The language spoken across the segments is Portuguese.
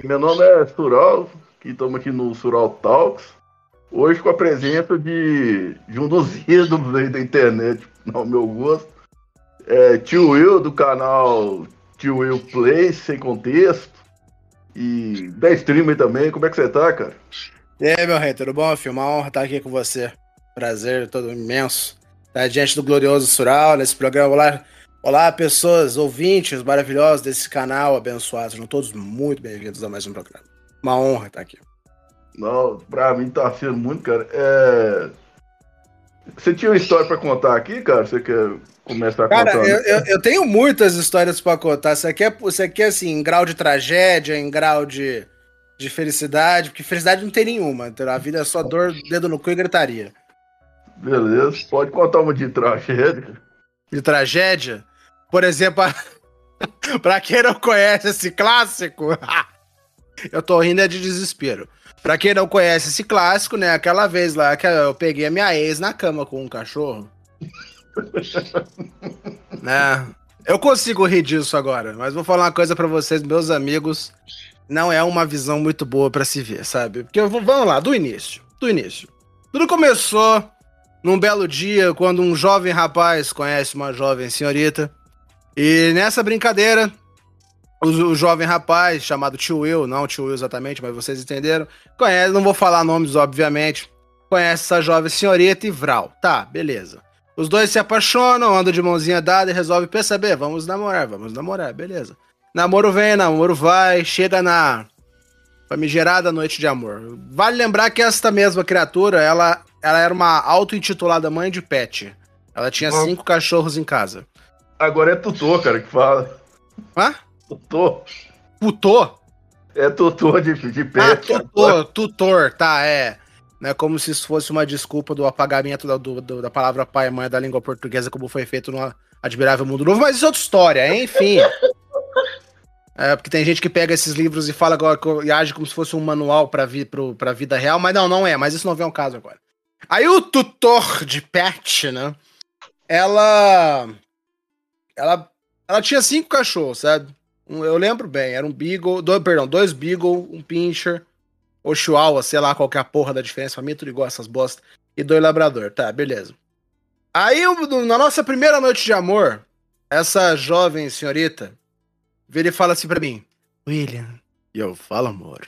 Meu nome é Sural, que estamos aqui no Sural Talks. Hoje com a presença de, de um dos ídolos aí da internet, ao meu gosto. É, tio Will, do canal Tio Will Play, sem contexto. E da streamer também. Como é que você tá, cara? E aí, meu rei, tudo bom, filho? Uma honra estar aqui com você. Prazer todo imenso. Estar diante do glorioso Sural, nesse programa. Olá, olá, pessoas, ouvintes maravilhosos desse canal abençoado. Sejam todos muito bem-vindos a mais um programa. Uma honra estar aqui. Não, pra mim tá sendo muito, cara. É... Você tinha uma história pra contar aqui, cara? Você quer começar a cara, contar? Cara, eu, eu, eu, tenho muitas histórias pra contar. Você quer, você quer assim, em grau de tragédia, em grau de, de felicidade? Porque felicidade não tem nenhuma. A vida é só dor, dedo no cu e gritaria. Beleza, pode contar uma de tragédia. De tragédia? Por exemplo, pra quem não conhece esse clássico, eu tô rindo é de desespero. Pra quem não conhece esse clássico, né? Aquela vez lá que eu peguei a minha ex na cama com um cachorro. né? Eu consigo rir disso agora, mas vou falar uma coisa para vocês, meus amigos. Não é uma visão muito boa para se ver, sabe? Porque vamos lá, do início. Do início. Tudo começou num belo dia, quando um jovem rapaz conhece uma jovem senhorita. E nessa brincadeira, o, jovem rapaz chamado Tio Will, não Tio Will exatamente, mas vocês entenderam, conhece, não vou falar nomes, obviamente, conhece essa jovem senhorita e Vral. Tá, beleza. Os dois se apaixonam, andam de mãozinha dada e resolvem perceber, vamos namorar, vamos namorar, beleza. Namoro vem, namoro vai, chega na famigerada noite de amor. Vale lembrar que esta mesma criatura, ela, ela era uma auto-intitulada mãe de pet. Ela tinha cinco cachorros em casa. Agora é tutor, cara, que fala. Hã? Tutor. Tutor? É tutor de, de pet. Ah, tutor, tutor, tá, é. Né, como se isso fosse uma desculpa do apagamento da, do, da palavra pai e mãe da língua portuguesa, como foi feito no Admirável Mundo Novo, mas isso é outra história, enfim. É, porque tem gente que pega esses livros e fala e age como se fosse um manual para vi, a vida real, mas não, não é, mas isso não vem ao caso agora. Aí o tutor de pet, né? Ela. Ela, ela tinha cinco cachorros, sabe? Um, eu lembro bem, era um Beagle, dois, perdão, dois Beagle, um Pinscher, ou Chihuahua, sei lá qual que é a porra da diferença, pra mim tudo igual essas bostas, e dois Labrador, tá, beleza. Aí, na nossa primeira noite de amor, essa jovem senhorita vira e fala assim pra mim, William, e eu falo, amor,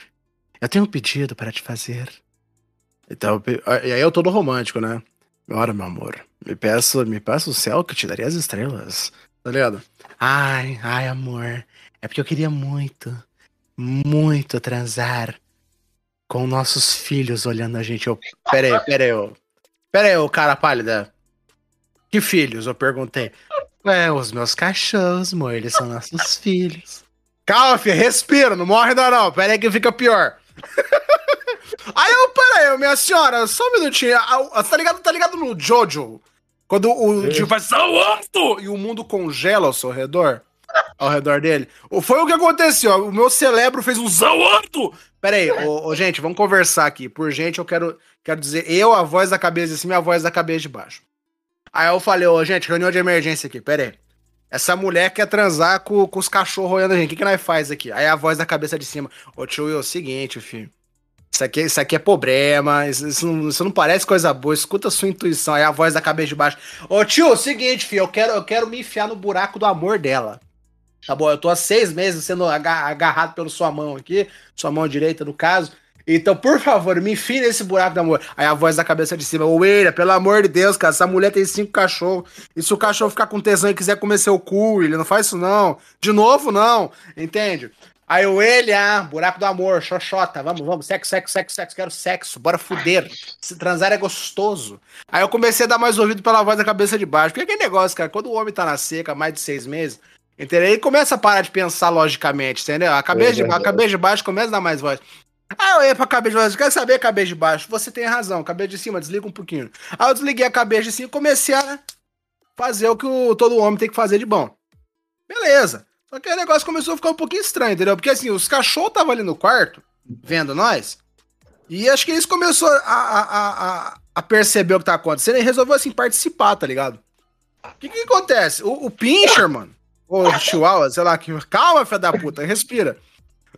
eu tenho um pedido para te fazer. Então, e aí eu tô no romântico, né? Ora, meu amor, me peço, me peço o céu que te daria as estrelas, tá ligado? Ai, ai, amor, é porque eu queria muito, muito transar com nossos filhos olhando a gente. Eu, pera aí, pera aí, eu, pera aí, ô cara pálida. Que filhos? Eu perguntei. É, os meus cachorros, amor, eles são nossos filhos. Calma, filho, respira, não morre ainda não. Pera aí que fica pior. aí eu, pera aí, minha senhora, só um minutinho. Tá ligado, tá ligado no Jojo? Quando o tio faz alto e o mundo congela ao seu redor? ao redor dele. Foi o que aconteceu. O meu celebro fez um alto. Pera aí, ô, ô, gente, vamos conversar aqui. Por gente, eu quero, quero dizer eu, a voz da cabeça de cima e a voz da cabeça de baixo. Aí eu falei, ô, gente, reunião de emergência aqui, pera aí. Essa mulher quer transar com, com os cachorros olhando a gente. O que, que nós faz aqui? Aí a voz da cabeça de cima. Ô, tio, é o seguinte, filho. Isso aqui, isso aqui é problema, isso, isso, não, isso não parece coisa boa, escuta a sua intuição. Aí a voz da cabeça de baixo. Ô tio, é seguinte, filho, eu quero, eu quero me enfiar no buraco do amor dela. Tá bom, eu tô há seis meses sendo agarrado pela sua mão aqui, sua mão direita no caso. Então, por favor, me enfie nesse buraco do amor. Aí a voz da cabeça de cima, William, pelo amor de Deus, cara, essa mulher tem cinco cachorros. E se o cachorro ficar com tesão e quiser comer seu cu, ele não faz isso não. De novo, não. Entende? Aí o ele, ah, buraco do amor, xoxota, vamos, vamos, sexo, sexo, sexo, sexo, quero sexo, bora fuder. Se transar é gostoso. Aí eu comecei a dar mais ouvido pela voz da cabeça de baixo. Porque aquele negócio, cara, quando o homem tá na seca, mais de seis meses, Entendeu? Ele começa a parar de pensar logicamente, entendeu? A cabeça, é de, a cabeça de baixo começa a dar mais voz. Ah, eu ia pra cabeça de baixo, quer saber cabeça de baixo? Você tem razão, cabeça de cima, desliga um pouquinho. Aí eu desliguei a cabeça de cima e comecei a fazer o que o, todo homem tem que fazer de bom. Beleza. Só que o negócio começou a ficar um pouquinho estranho, entendeu? Porque assim, os cachorros estavam ali no quarto, vendo nós, e acho que eles começaram a, a, a, a perceber o que tá acontecendo e resolveu assim participar, tá ligado? O que que acontece? O, o Pincher, mano, ou chihuahua, sei lá, que. Calma, filha da puta, respira.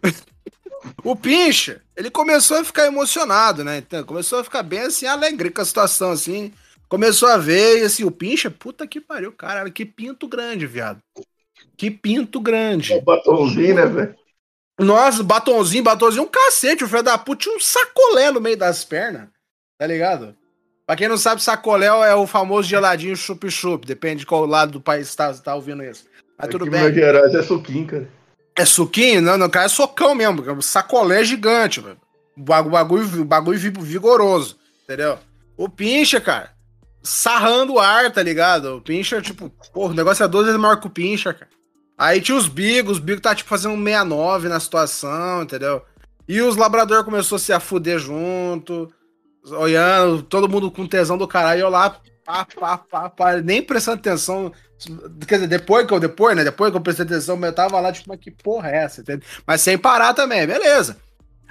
O Pincha, ele começou a ficar emocionado, né? Então, começou a ficar bem assim, alegre com a situação, assim. Começou a ver, e assim, o Pincha, puta que pariu, caralho, que pinto grande, viado. Que pinto grande. É batonzinho, né, velho? Nossa, batonzinho, batonzinho, um cacete. O filho da puta tinha um sacolé no meio das pernas, tá ligado? Pra quem não sabe, sacolé é o famoso geladinho chup-chup. Depende de qual lado do país tá, tá ouvindo isso. Mas Aqui tudo bem. Minas Gerais é suquinho, cara. É suquinho? Não, não, cara, é socão mesmo. É sacolé gigante, velho. Bagulho, bagulho vigoroso, entendeu? O pincha, cara, sarrando o ar, tá ligado? O pincha, tipo, porra, o negócio é duas vezes maior que o pincha, cara. Aí tinha os bigos, os bigos tá, tipo, fazendo um 69 na situação, entendeu? E os labrador começou a se afuder junto, olhando, todo mundo com tesão do caralho, eu lá, pá, pá, pá, pá, nem prestando atenção. Quer dizer, depois que eu, depois, né? Depois que eu prestei atenção, eu tava lá, tipo, mas que porra é essa? Entendeu? Mas sem parar também, beleza.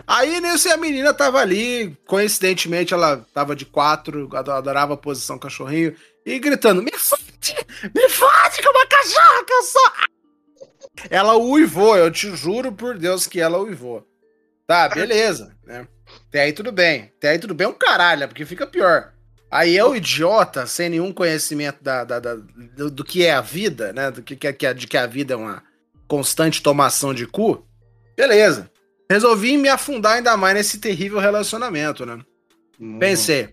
Aí nisso a menina tava ali, coincidentemente ela tava de quatro, adorava a posição cachorrinho, e gritando: Me fode! Me fode com uma cachorra que eu sou! Ela uivou, eu te juro por Deus que ela uivou. Tá, beleza, né? Até aí tudo bem. Até aí tudo bem é um caralho, porque fica pior. Aí eu, idiota, sem nenhum conhecimento da, da, da do, do, que é a vida, né? Do que, que, é, de que a vida é uma constante tomação de cu. Beleza. Resolvi me afundar ainda mais nesse terrível relacionamento, né? Hum. Pensei,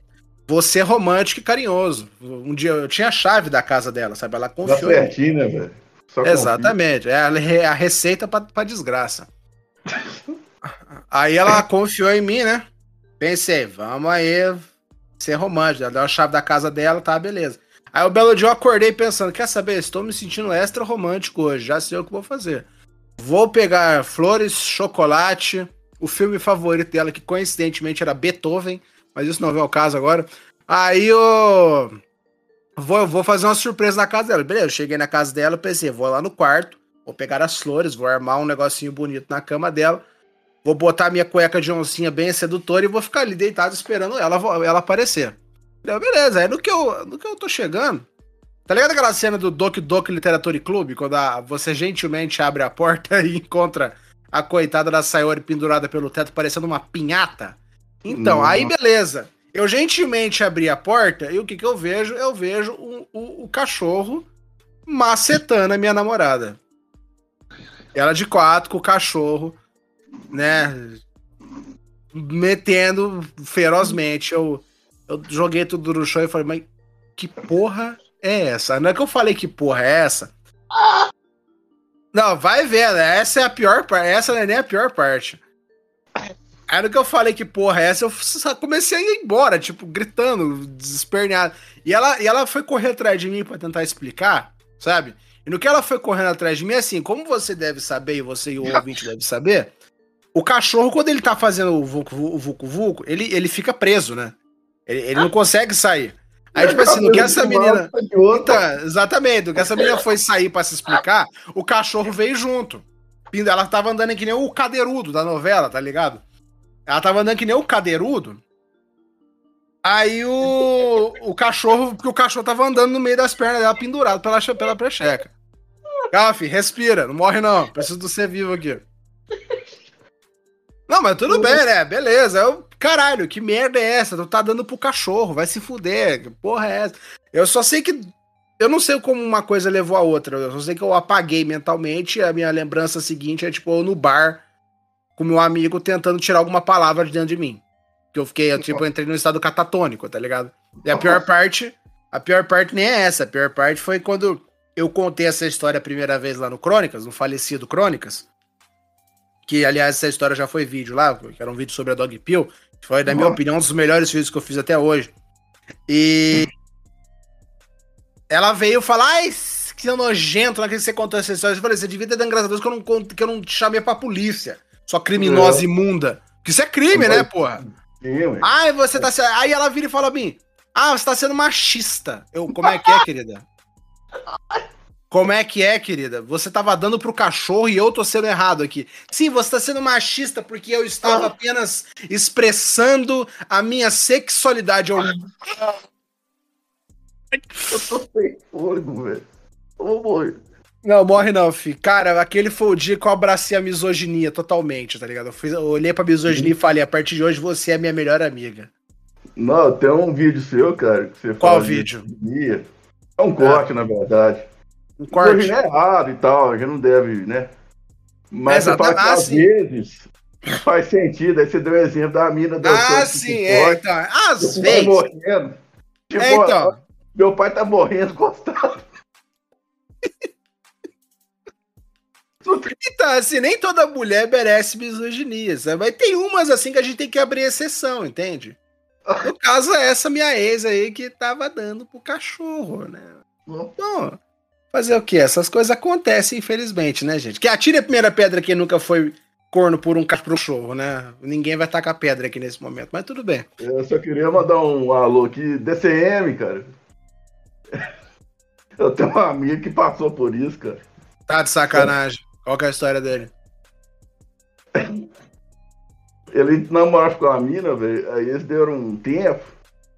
vou ser romântico e carinhoso. Um dia eu tinha a chave da casa dela, sabe? Ela confiou. Tá certinho, né, velho? Exatamente. É a, é a receita pra, pra desgraça. aí ela confiou em mim, né? Pensei, vamos aí ser romântico. Ela deu a chave da casa dela, tá, beleza. Aí o belo dia eu acordei pensando, quer saber? Estou me sentindo extra romântico hoje, já sei o que vou fazer. Vou pegar flores, chocolate, o filme favorito dela, que coincidentemente era Beethoven, mas isso não é o caso agora. Aí eu vou, vou fazer uma surpresa na casa dela. Beleza, eu cheguei na casa dela, pensei, vou lá no quarto, vou pegar as flores, vou armar um negocinho bonito na cama dela, vou botar minha cueca de oncinha bem sedutora e vou ficar ali deitado esperando ela, ela aparecer. beleza, aí no que, eu, no que eu tô chegando, Tá ligado aquela cena do Doc Doc Literature Club, quando a, você gentilmente abre a porta e encontra a coitada da Sayori pendurada pelo teto, parecendo uma pinhata? Então, Nossa. aí beleza. Eu gentilmente abri a porta e o que, que eu vejo? Eu vejo o, o, o cachorro macetando a minha namorada. Ela de quatro com o cachorro, né? Metendo ferozmente. Eu, eu joguei tudo no chão e falei, mas que porra é essa? Não é que eu falei que porra é essa? Não, vai ver, né? Essa é a pior parte. Essa não é nem a pior parte. Aí no que eu falei que porra é essa, eu comecei a ir embora, tipo, gritando, desesperneado. E ela, e ela foi correr atrás de mim para tentar explicar, sabe? E no que ela foi correndo atrás de mim, assim, como você deve saber, e você e o ouvinte deve saber, o cachorro, quando ele tá fazendo o vucu vucu, vucu ele, ele fica preso, né? Ele, ele não consegue sair. Aí, tipo assim, no que essa menina. Então, exatamente, no que essa menina foi sair para se explicar, o cachorro veio junto. Ela tava andando que nem o cadeirudo da novela, tá ligado? Ela tava andando que nem o cadeirudo. Aí o, o cachorro, porque o cachorro tava andando no meio das pernas dela, pendurado pela, pela precheca. Filho, respira, não morre não. Preciso do ser vivo aqui. Não, mas tudo bem, né? Beleza. Eu, caralho, que merda é essa? Tu tá dando pro cachorro, vai se fuder. Que porra é essa? Eu só sei que. Eu não sei como uma coisa levou a outra. Eu só sei que eu apaguei mentalmente. A minha lembrança seguinte é, tipo, eu no bar com meu amigo tentando tirar alguma palavra de dentro de mim. Que eu fiquei, eu, tipo, eu entrei num estado catatônico, tá ligado? E a pior parte. A pior parte nem é essa. A pior parte foi quando eu contei essa história a primeira vez lá no Crônicas, no falecido Crônicas que aliás essa história já foi vídeo lá, que era um vídeo sobre a Dog Pill, que foi, na minha opinião, um dos melhores vídeos que eu fiz até hoje. E ela veio falar, ai, que nojento, naquele que você contou essa história. Eu falei, você devia ter dado graças a Deus que eu não, que eu não te chamei pra polícia, sua criminosa é. imunda. Que isso é crime, né, porra? Sim, ai, você tá sendo. Aí ela vira e fala mim, ah, você tá sendo machista. Eu, como é que é, querida? Como é que é, querida? Você tava dando pro cachorro e eu tô sendo errado aqui. Sim, você tá sendo machista porque eu estava apenas expressando a minha sexualidade. Eu, eu tô sem fôlego, velho. Eu vou morrer. Não, morre não, filho. Cara, aquele foi o dia que eu abracei a misoginia totalmente, tá ligado? Eu, fiz, eu olhei pra misoginia e falei, a partir de hoje você é minha melhor amiga. Não, tem um vídeo seu, cara, que você Qual vídeo? Misoginia. É um corte, ah. na verdade. Um corte? é errado e tal, a gente não deve, né? Mas é, ah, às vezes faz sentido. Aí você deu o exemplo da mina do Ah, sim, é, então. Às vezes. Morrendo. Tipo, é, então. Meu pai tá morrendo gostado. Então, assim, nem toda mulher merece misoginia, sabe? Mas tem umas assim que a gente tem que abrir exceção, entende? No caso, é essa minha ex aí que tava dando pro cachorro, né? Então, fazer o quê? Essas coisas acontecem, infelizmente, né, gente? Que atire a primeira pedra que nunca foi corno por um cachorro, né? Ninguém vai tacar pedra aqui nesse momento, mas tudo bem. Eu só queria mandar um alô aqui, DCM, cara. Eu tenho uma amiga que passou por isso, cara. Tá de sacanagem. Qual que é a história dele? Ele namorava com a mina, velho. Aí eles deram um tempo.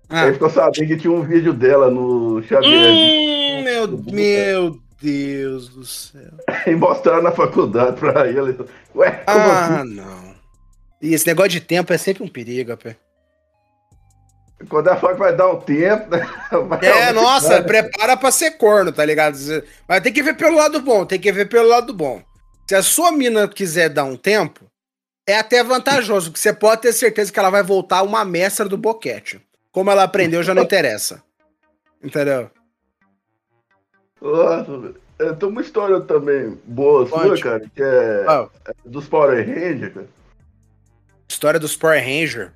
Ah. Aí ficou sabendo que tinha um vídeo dela no Xavier. Hum, meu, meu Deus do céu. e mostraram na faculdade pra ele. Ué, como ah, assim? não. E esse negócio de tempo é sempre um perigo, pé. Quando ela fala que vai dar um tempo, né? é, nossa, prepara pra ser corno, tá ligado? Mas tem que ver pelo lado bom, tem que ver pelo lado bom. Se a sua mina quiser dar um tempo, é até vantajoso, porque você pode ter certeza que ela vai voltar uma mestra do boquete. Como ela aprendeu, já não interessa. Entendeu? Nossa, é, tem uma história também boa sua, cara, que é, oh. é dos Power Rangers, cara. História dos Power Rangers?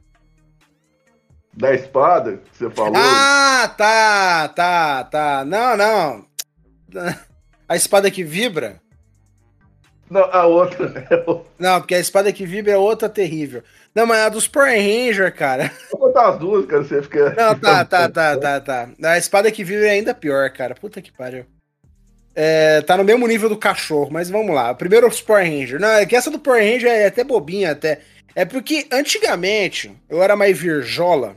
Da espada que você falou? Ah, tá, tá, tá. Não, não. A espada que vibra? Não, a outra. não, porque a espada que vibra é outra terrível. Não, mas a dos Power Ranger, cara. Vou contar as duas, cara, você fica. Não, tá, tá, tá, tá, tá. A espada que vibra é ainda pior, cara. Puta que pariu. É, tá no mesmo nível do cachorro, mas vamos lá. Primeiro os Power Ranger. Não, é que essa do Power Ranger é até bobinha, até. É porque antigamente eu era mais virjola,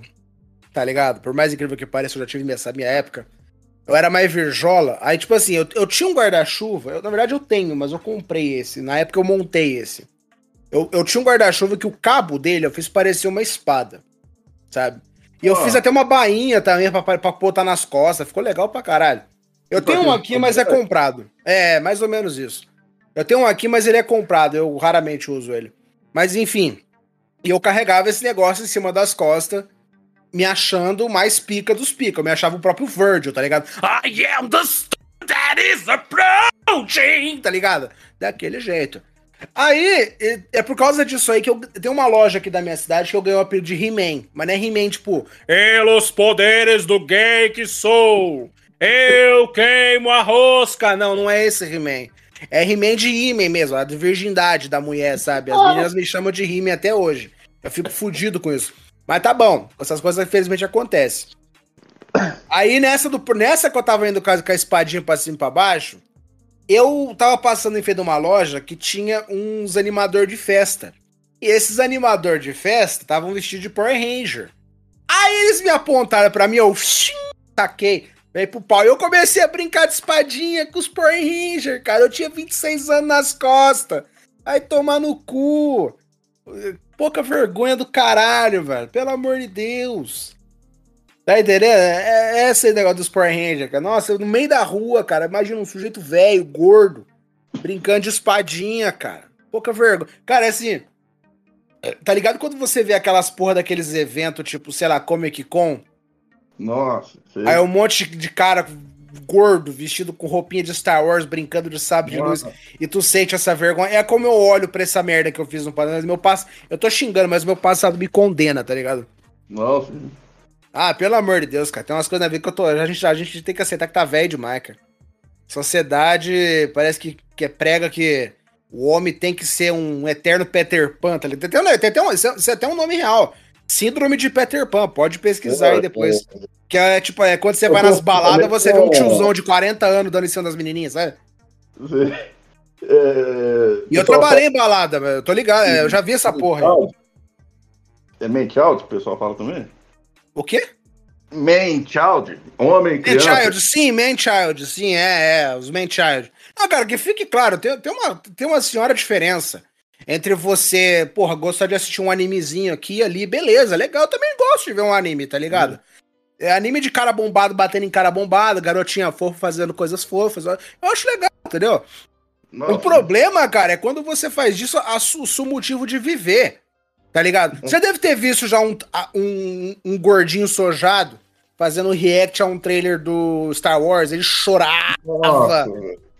tá ligado? Por mais incrível que pareça, eu já tive essa minha época. Eu era mais virjola. Aí, tipo assim, eu, eu tinha um guarda-chuva. Na verdade, eu tenho, mas eu comprei esse. Na época, eu montei esse. Eu, eu tinha um guarda-chuva que o cabo dele eu fiz parecer uma espada. Sabe? E eu oh. fiz até uma bainha também pra, pra, pra botar nas costas. Ficou legal pra caralho. Eu tenho um aqui, mas é comprado. É, mais ou menos isso. Eu tenho um aqui, mas ele é comprado. Eu raramente uso ele. Mas enfim. E eu carregava esse negócio em cima das costas me achando mais pica dos pica. Eu me achava o próprio Virgil, tá ligado? I am the storm that is approaching, tá ligado? Daquele jeito. Aí, é por causa disso aí que eu tenho uma loja aqui da minha cidade que eu ganhei o apelido de He-Man. Mas não é He-Man, tipo, pelos poderes do gay que sou, eu queimo a rosca. Não, não é esse He-Man. É He-Man de He-Man mesmo, a de virgindade da mulher, sabe? As meninas me chamam de He-Man até hoje. Eu fico fudido com isso. Mas tá bom, essas coisas infelizmente acontecem. Aí nessa, do, nessa que eu tava indo com a, com a espadinha pra cima e pra baixo, eu tava passando em frente de uma loja que tinha uns animador de festa. E esses animador de festa estavam vestidos de Power Ranger. Aí eles me apontaram pra mim, eu xim, taquei, veio pro pau. E eu comecei a brincar de espadinha com os Power Ranger, cara. Eu tinha 26 anos nas costas. Aí tomar no cu. Pouca vergonha do caralho, velho. Pelo amor de Deus. Tá entendendo? É, é esse negócio dos Power Rangers, cara. Nossa, no meio da rua, cara. Imagina um sujeito velho, gordo, brincando de espadinha, cara. Pouca vergonha. Cara, é assim. Tá ligado quando você vê aquelas porra daqueles eventos, tipo, sei lá, Comic Con? Nossa. Sei. Aí um monte de cara gordo, vestido com roupinha de Star Wars, brincando de sábio de luz, e tu sente essa vergonha. É como eu olho pra essa merda que eu fiz no passado. Meu passo, eu tô xingando, mas meu passado me condena, tá ligado? Nossa. Ah, pelo amor de Deus, cara. Tem umas coisas na vida que eu tô. A gente, a gente tem que aceitar que tá velho demais, cara. Sociedade parece que, que prega que o homem tem que ser um eterno Peter Pan, tá ligado? Tem, tem, tem, tem é até um nome real. Síndrome de Peter Pan, pode pesquisar é, aí depois. É. Que é tipo, é quando você vai nas baladas, você vê um tiozão de 40 anos dando em cima das menininhas, sabe? É, e eu trabalhei em balada, eu tô ligado, eu já vi essa porra. É man child, o pessoal fala também? O quê? Man child, homem, criança. Man child, sim, man child, sim, é, é, os man child. Ah, cara, que fique claro, tem, tem, uma, tem uma senhora diferença entre você, porra, gostar de assistir um animezinho aqui e ali, beleza, legal. Eu também gosto de ver um anime, tá ligado? É anime de cara bombado batendo em cara bombado, garotinha fofa fazendo coisas fofas. Eu acho legal, entendeu? Nossa. O problema, cara, é quando você faz disso a su, seu motivo de viver. Tá ligado? Você deve ter visto já um, um, um gordinho sojado fazendo react a um trailer do Star Wars. Ele chorava. Nossa.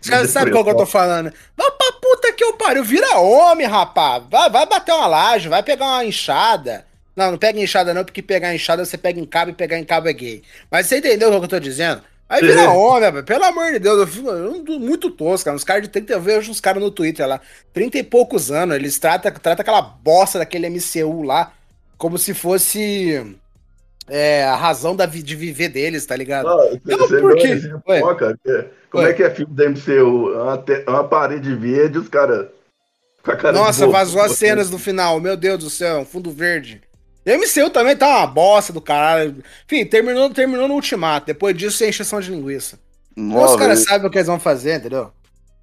Você sabe qual que eu tô falando? Vai pra puta que eu pariu. Vira homem, rapaz. Vai, vai bater uma laje, vai pegar uma enxada. Não, não pega enxada não, porque pegar enxada você pega em cabo e pegar em cabo é gay. Mas você entendeu o que eu tô dizendo? Aí vira homem, velho. Pelo amor de Deus, eu fico muito tosco, cara. Uns caras de 30, eu vejo uns caras no Twitter lá, 30 e poucos anos, eles tratam, tratam aquela bosta daquele MCU lá como se fosse é, a razão da, de viver deles, tá ligado? Ah, não, por quê? Um cara, é, como Ué. é que é filme da MCU? Uma, te, uma parede verde, os caras. Nossa, vazou as cenas no final, meu Deus do céu, um fundo verde. E MCU também tá uma bosta do caralho. Enfim, terminou, terminou no ultimato. Depois disso, sem encheção de linguiça. Nossa, os caras sabem o que eles vão fazer, entendeu?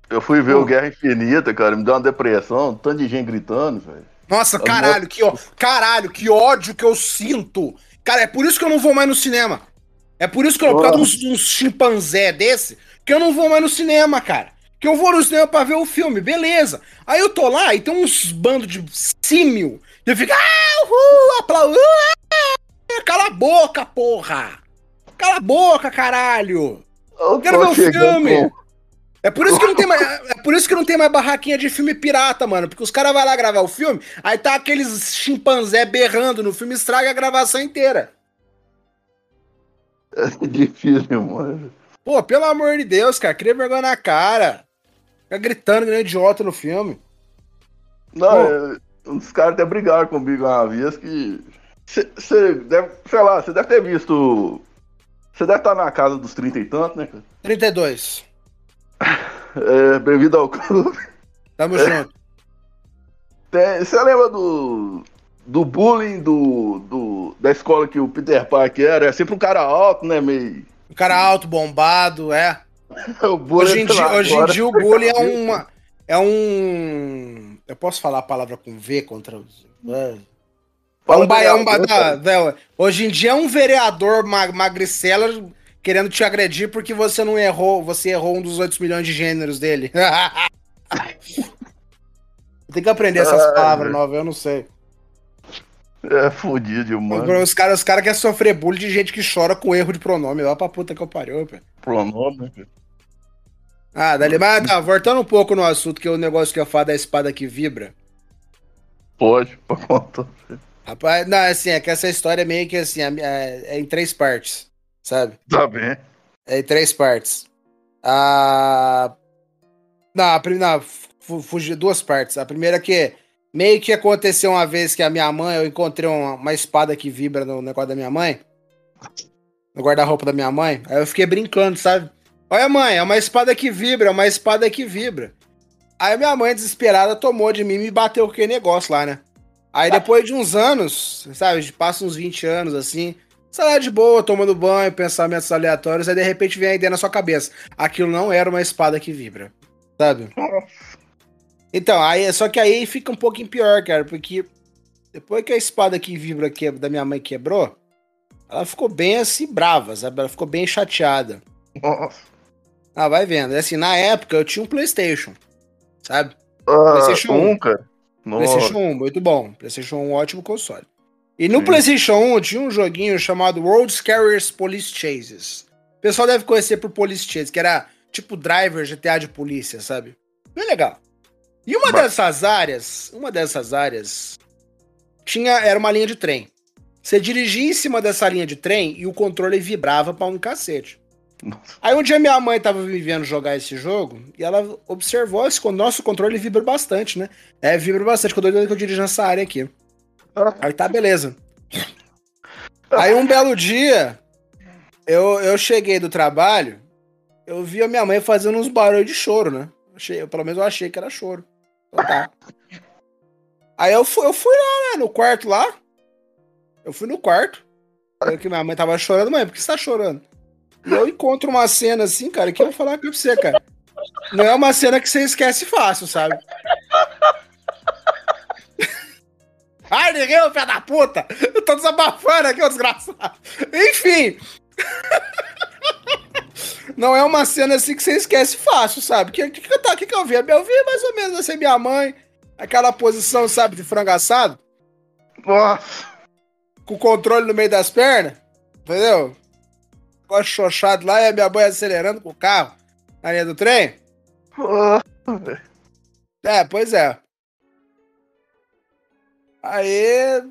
Eu fui ver Pô. o Guerra Infinita, cara, me deu uma depressão, um tanto de gente gritando, velho. Nossa, caralho, que, ó, caralho, que ódio que eu sinto. Cara, é por isso que eu não vou mais no cinema. É por isso que eu, por causa uns, uns chimpanzé desse, que eu não vou mais no cinema, cara. Que eu vou no cinema pra ver o filme, beleza. Aí eu tô lá e tem uns bandos de símio e fica, ah, uhul, aplaudo, ah, cala a boca, porra! Cala a boca, caralho! Eu quero ver o filme! É por isso que não tem mais, é por isso que não tem mais barraquinha de filme pirata, mano, porque os caras vão lá gravar o filme, aí tá aqueles chimpanzé berrando no filme, estraga a gravação inteira. É difícil, mano. Pô, pelo amor de Deus, cara, cria vergonha na cara. Fica gritando que nem idiota no filme. Não, é, os caras até brigaram comigo uma vez que. Você deve, sei lá, você deve ter visto. Você deve estar na casa dos 30 e tanto, né, cara? 32. É, bem-vindo ao clube. Tamo é. junto. Você lembra do. Do bullying do, do, da escola que o Peter Parker era? É sempre um cara alto, né? Meio. Um cara alto, bombado, é. hoje, em dia, hoje em dia o bullying é uma. É um eu posso falar a palavra com V contra os. É, é um baião. Ba... Hoje em dia é um vereador mag magricela querendo te agredir porque você não errou. Você errou um dos 8 milhões de gêneros dele. Tem que aprender essas palavras novas, eu não sei. É fodido, mano. Os caras os cara querem sofrer bullying de gente que chora com erro de pronome. Lá pra puta que eu pariu, pô. Pronome, velho. Ah, dali, mas tá, voltando um pouco no assunto, que é o negócio que eu falo da espada que vibra. Pode, pode contar. Rapaz, não, assim, é que essa história é meio que assim, é, é em três partes, sabe? Tá bem. É em três partes. Não, a primeira. Fugi duas partes. A primeira é que meio que aconteceu uma vez que a minha mãe, eu encontrei uma, uma espada que vibra no negócio da minha mãe. No guarda-roupa da minha mãe. Aí eu fiquei brincando, sabe? Olha, mãe, é uma espada que vibra, é uma espada que vibra. Aí minha mãe, desesperada, tomou de mim e me bateu com aquele negócio lá, né? Aí depois de uns anos, sabe, passa uns 20 anos assim, sei lá, de boa, tomando banho, pensamentos aleatórios, aí de repente vem a ideia na sua cabeça. Aquilo não era uma espada que vibra, sabe? Então, aí, só que aí fica um pouquinho pior, cara, porque depois que a espada que vibra que, da minha mãe quebrou, ela ficou bem assim, brava, sabe? Ela ficou bem chateada. Nossa. Ah, vai vendo. Assim, na época eu tinha um PlayStation, sabe? Ah, PlayStation 1, cara. PlayStation 1, muito bom. PlayStation 1, ótimo console. E no Sim. PlayStation 1 tinha um joguinho chamado World Carriers Police Chases. O pessoal deve conhecer por Police Chases, que era tipo Driver GTA de polícia, sabe? Bem legal. E uma Mas... dessas áreas, uma dessas áreas tinha era uma linha de trem. Você dirigia em cima dessa linha de trem e o controle vibrava para um cacete. Aí um dia minha mãe tava me vendo jogar esse jogo e ela observou esse nosso controle vibra bastante, né? É, vibra bastante, quando que eu dirijo nessa área aqui. Aí tá, beleza. Aí um belo dia, eu, eu cheguei do trabalho, eu vi a minha mãe fazendo uns barulhos de choro, né? Achei, pelo menos eu achei que era choro. Então tá. Aí eu fui, eu fui lá, né, no quarto lá. Eu fui no quarto. Que minha mãe tava chorando, mãe, por que você tá chorando? E eu encontro uma cena assim, cara, que eu vou falar com você, cara. não é uma cena que você esquece fácil, sabe? Ai, ninguém, filho da puta! Eu tô desabafando aqui, ô desgraçado. Enfim. Não é uma cena assim que você esquece fácil, sabe? O que, que, que, eu, que, que eu vi? Eu vi mais ou menos assim, minha mãe, aquela posição, sabe, de frango assado. Nossa. Com o controle no meio das pernas, entendeu? Ficou xoxado lá e a minha mãe acelerando com o carro na linha do trem. é, pois é. Aí.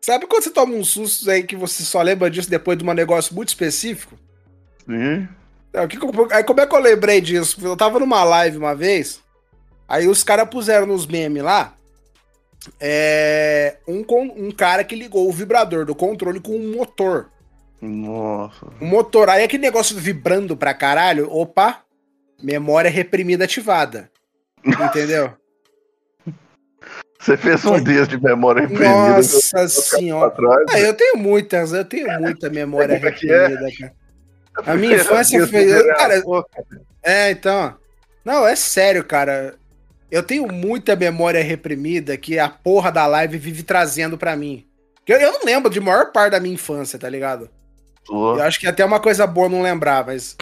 Sabe quando você toma um susto aí que você só lembra disso depois de um negócio muito específico? Sim. É, que, aí como é que eu lembrei disso? Eu tava numa live uma vez, aí os caras puseram nos memes lá é, um, um cara que ligou o vibrador do controle com um motor. Nossa. Um motor. Aí aquele negócio vibrando pra caralho, opa, memória reprimida ativada. Entendeu? Você fez um dia de memória reprimida. Nossa senhora. Ah, eu tenho muitas, eu tenho muita memória é reprimida, é? cara. A minha infância foi. Cara, é, então. Não, é sério, cara. Eu tenho muita memória reprimida que a porra da live vive trazendo para mim. Eu, eu não lembro de maior parte da minha infância, tá ligado? Eu acho que até uma coisa boa não lembrar, mas.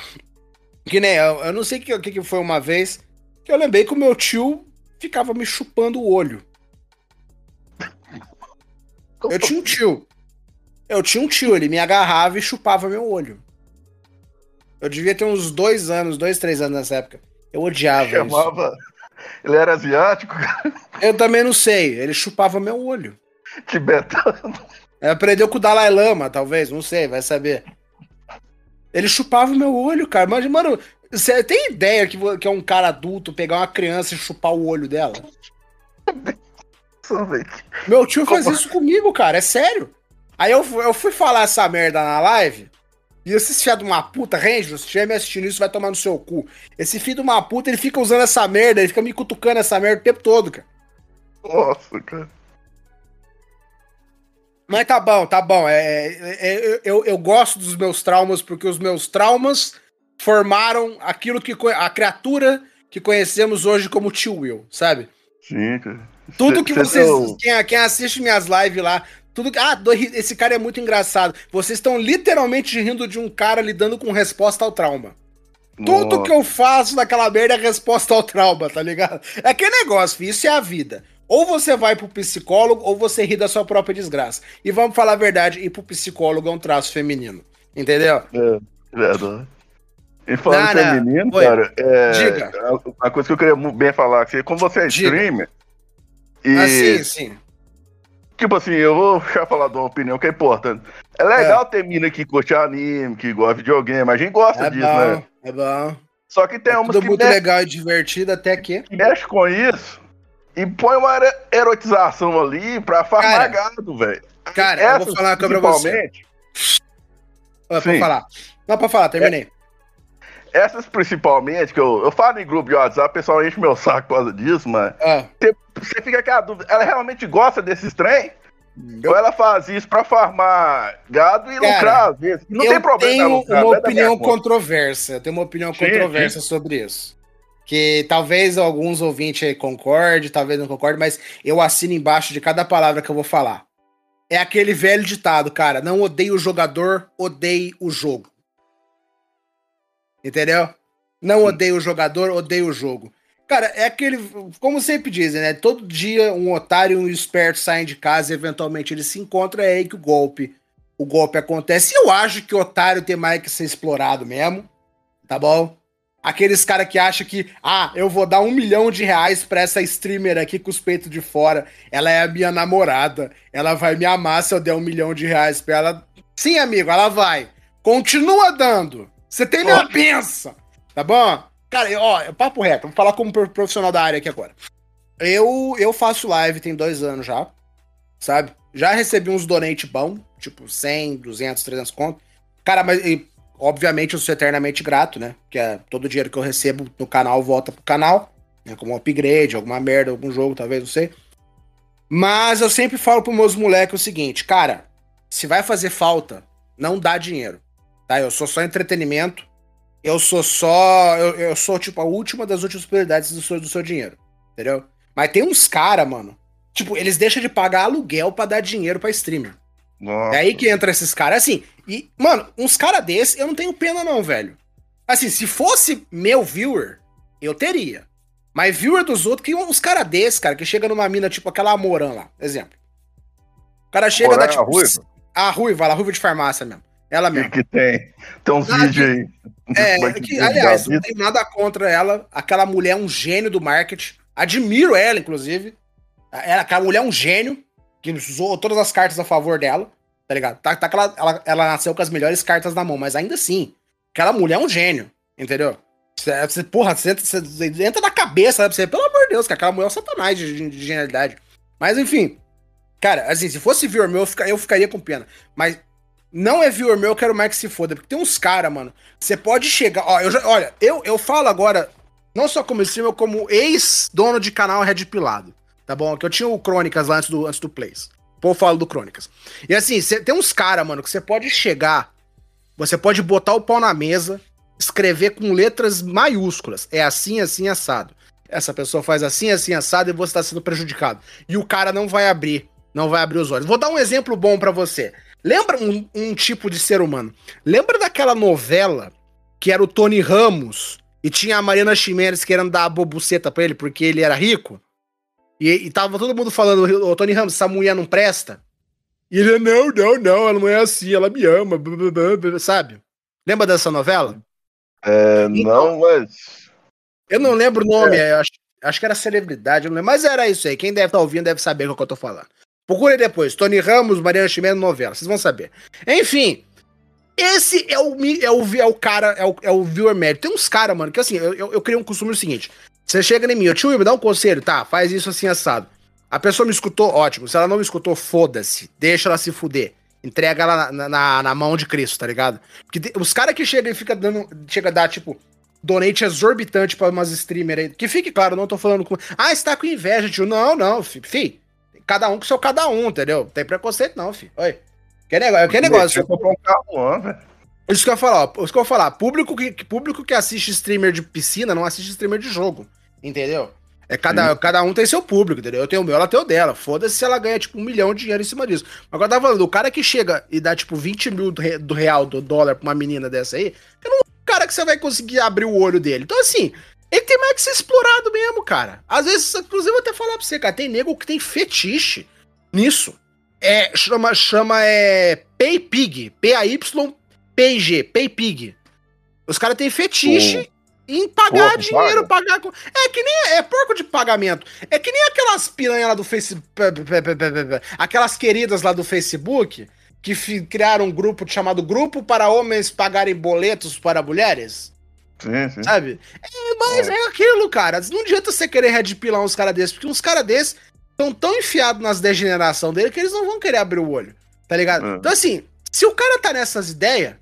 Que nem, eu, eu não sei o que, que foi uma vez que eu lembrei que o meu tio ficava me chupando o olho. Eu tinha um tio. Eu tinha um tio, ele me agarrava e chupava meu olho. Eu devia ter uns dois anos, dois, três anos nessa época. Eu odiava Chamava... isso. Ele era asiático? Eu também não sei. Ele chupava meu olho. Tibetano. É, aprendeu com o Dalai Lama, talvez, não sei, vai saber. Ele chupava meu olho, cara. Mas, mano, você tem ideia que, que é um cara adulto pegar uma criança e chupar o olho dela? Meu tio faz Como? isso comigo, cara, é sério. Aí eu, eu fui falar essa merda na live. E esse filho de uma puta, Ranger, se estiver me assistindo isso, vai tomar no seu cu. Esse filho de uma puta, ele fica usando essa merda, ele fica me cutucando essa merda o tempo todo, cara. Nossa, cara. Mas tá bom, tá bom. É, é, é, eu, eu gosto dos meus traumas, porque os meus traumas formaram aquilo que. a criatura que conhecemos hoje como Tio Will, sabe? Sim, cara. Tudo que vocês. Deu... Quem, quem assiste minhas lives lá, tudo que. Ah, esse cara é muito engraçado. Vocês estão literalmente rindo de um cara lidando com resposta ao trauma. Nossa. Tudo que eu faço naquela merda é resposta ao trauma, tá ligado? É aquele negócio, filho, isso é a vida. Ou você vai pro psicólogo, ou você ri da sua própria desgraça. E vamos falar a verdade, ir pro psicólogo é um traço feminino. Entendeu? É, verdade. E falando não, feminino, não. cara, é, Diga. a coisa que eu queria bem falar, que como você é Diga. streamer, e... Ah, sim, sim. Tipo assim, eu vou já falar de uma opinião que é importante. É legal é. ter mina que curte anime, que gosta de videogame, mas a gente gosta é disso, bom, né? É bom. Só que tem é umas tudo que muito mexe, legal e divertido até que... que mexe com isso e põe uma erotização ali pra farmar gado, velho. Cara, Essas, eu vou falar uma coisa pra você. Ah, pode falar. Não, pode falar, terminei. É, essas principalmente, que eu, eu falo em grupo de WhatsApp, o pessoal enche meu saco por causa disso, mas ah. você, fica com a dúvida, ela realmente gosta desses trem? Eu... Ou ela faz isso pra farmar gado e Cara, lucrar às vezes? Não tem problema. Tenho lucrar, uma opinião controversa. Eu tenho uma opinião sim, controversa sim. sobre isso que talvez alguns ouvintes aí concordem, talvez não concordem, mas eu assino embaixo de cada palavra que eu vou falar. É aquele velho ditado, cara, não odeie o jogador, odeie o jogo. Entendeu? Não odeie o jogador, odeie o jogo. Cara, é aquele, como sempre dizem, né? Todo dia um otário e um esperto saem de casa e eventualmente eles se encontram, é aí que o golpe, o golpe acontece. E eu acho que o otário tem mais que ser explorado mesmo, tá bom? Aqueles cara que acha que, ah, eu vou dar um milhão de reais pra essa streamer aqui com os peitos de fora. Ela é a minha namorada. Ela vai me amar se eu der um milhão de reais pra ela. Sim, amigo, ela vai. Continua dando. Você tem minha oh. benção. Tá bom? Cara, ó, é papo reto. Vou falar como profissional da área aqui agora. Eu, eu faço live tem dois anos já. Sabe? Já recebi uns donate bom. Tipo, 100, 200, 300 conto. Cara, mas obviamente eu sou eternamente grato, né? Que é todo o dinheiro que eu recebo no canal volta pro canal, né? Como um upgrade, alguma merda, algum jogo, talvez, não sei. Mas eu sempre falo pros meus moleques o seguinte, cara, se vai fazer falta, não dá dinheiro, tá? Eu sou só entretenimento. eu sou só. Eu, eu sou, tipo, a última das últimas prioridades do seu, do seu dinheiro. Entendeu? Mas tem uns caras, mano. Tipo, eles deixam de pagar aluguel para dar dinheiro pra streamer. Nossa. É aí que entra esses caras. Assim, e, mano, uns caras desses eu não tenho pena, não, velho. Assim, se fosse meu viewer, eu teria. Mas viewer dos outros, que uns caras desses, cara, que chega numa mina, tipo aquela Amorã lá, exemplo. O cara chega da tipo. A ruiva? A ruiva, a ruiva de farmácia mesmo. Ela mesmo. Que, que tem? Tem uns ah, vídeos aí. É, que, aliás, não tem nada contra ela. Aquela mulher é um gênio do marketing. Admiro ela, inclusive. Ela, aquela mulher é um gênio, que usou todas as cartas a favor dela, tá ligado? Tá, tá ela, ela, ela nasceu com as melhores cartas na mão, mas ainda assim, aquela mulher é um gênio, entendeu? Você, porra, você, você entra na cabeça, né? Você, pelo amor de Deus, que aquela mulher é um satanás de, de, de genialidade. Mas enfim, cara, assim, se fosse viewer meu, eu, fica, eu ficaria com pena. Mas não é viewer meu, eu quero mais que se foda. Porque tem uns caras, mano. Você pode chegar. Ó, eu já, olha, eu, eu falo agora, não só como streamer, como ex-dono de canal Red Pilado. Tá bom? Que eu tinha o Crônicas lá antes do, antes do Plays. O povo fala do Crônicas. E assim, cê, tem uns caras, mano, que você pode chegar. Você pode botar o pau na mesa escrever com letras maiúsculas. É assim, assim, assado. Essa pessoa faz assim, assim, assado e você está sendo prejudicado. E o cara não vai abrir, não vai abrir os olhos. Vou dar um exemplo bom para você. Lembra um, um, tipo de ser humano? Lembra daquela novela que era o Tony Ramos e tinha a Mariana Ximenes querendo dar a bobuceta pra ele porque ele era rico? E, e tava todo mundo falando, o Tony Ramos, essa mulher não presta? E ele, não, não, não, ela não é assim, ela me ama, sabe? Lembra dessa novela? É, então, não, mas. Eu não lembro o nome, é. acho, acho que era celebridade, não lembro, mas era isso aí. Quem deve estar tá ouvindo deve saber o que eu tô falando. Procure depois. Tony Ramos, Mariana Chimeno, novela. Vocês vão saber. Enfim. Esse é o, é o, é o cara, é o, é o viewer médio. Tem uns caras, mano, que assim, eu, eu, eu criei um costume seguinte. Você chega em mim, eu tio, me dá um conselho, tá? Faz isso assim assado. A pessoa me escutou, ótimo. Se ela não me escutou, foda-se. Deixa ela se fuder entrega ela na, na, na, mão de Cristo, tá ligado? Porque os caras que chegam e fica dando. Chega a dar, tipo, donate exorbitante pra umas streamers aí. Que fique claro, não tô falando com. Ah, está com inveja, tio. Não, não, fi. fi cada um com seu cada um, entendeu? Não tem preconceito, não, fi. Oi. Que negócio? Que negócio? Um carro, isso que eu ia falar, ó, isso que eu ia falar. Público que, público que assiste streamer de piscina não assiste streamer de jogo. Entendeu? É cada, cada um tem seu público, entendeu? Eu tenho o meu, ela tem o dela. Foda-se se ela ganha, tipo, um milhão de dinheiro em cima disso. Agora tá falando, o cara que chega e dá, tipo, 20 mil do real, do dólar pra uma menina dessa aí, é um cara que você vai conseguir abrir o olho dele. Então, assim, ele tem mais que ser explorado mesmo, cara. Às vezes, inclusive, eu vou até falar pra você, cara, tem nego que tem fetiche nisso. É, chama, chama, é, PayPig, P-A-Y-P-I-G, PayPig. Os caras têm fetiche em pagar dinheiro, paga. pagar. É que nem. É porco de pagamento. É que nem aquelas piranhas lá do Facebook. Aquelas queridas lá do Facebook que criaram um grupo chamado Grupo para Homens Pagarem Boletos para Mulheres. Sim, sim. Sabe? É, mas é. é aquilo, cara. Não adianta você querer redpilar uns caras desses, porque uns caras desses estão tão enfiados nas degeneração dele que eles não vão querer abrir o olho. Tá ligado? É. Então, assim, se o cara tá nessas ideias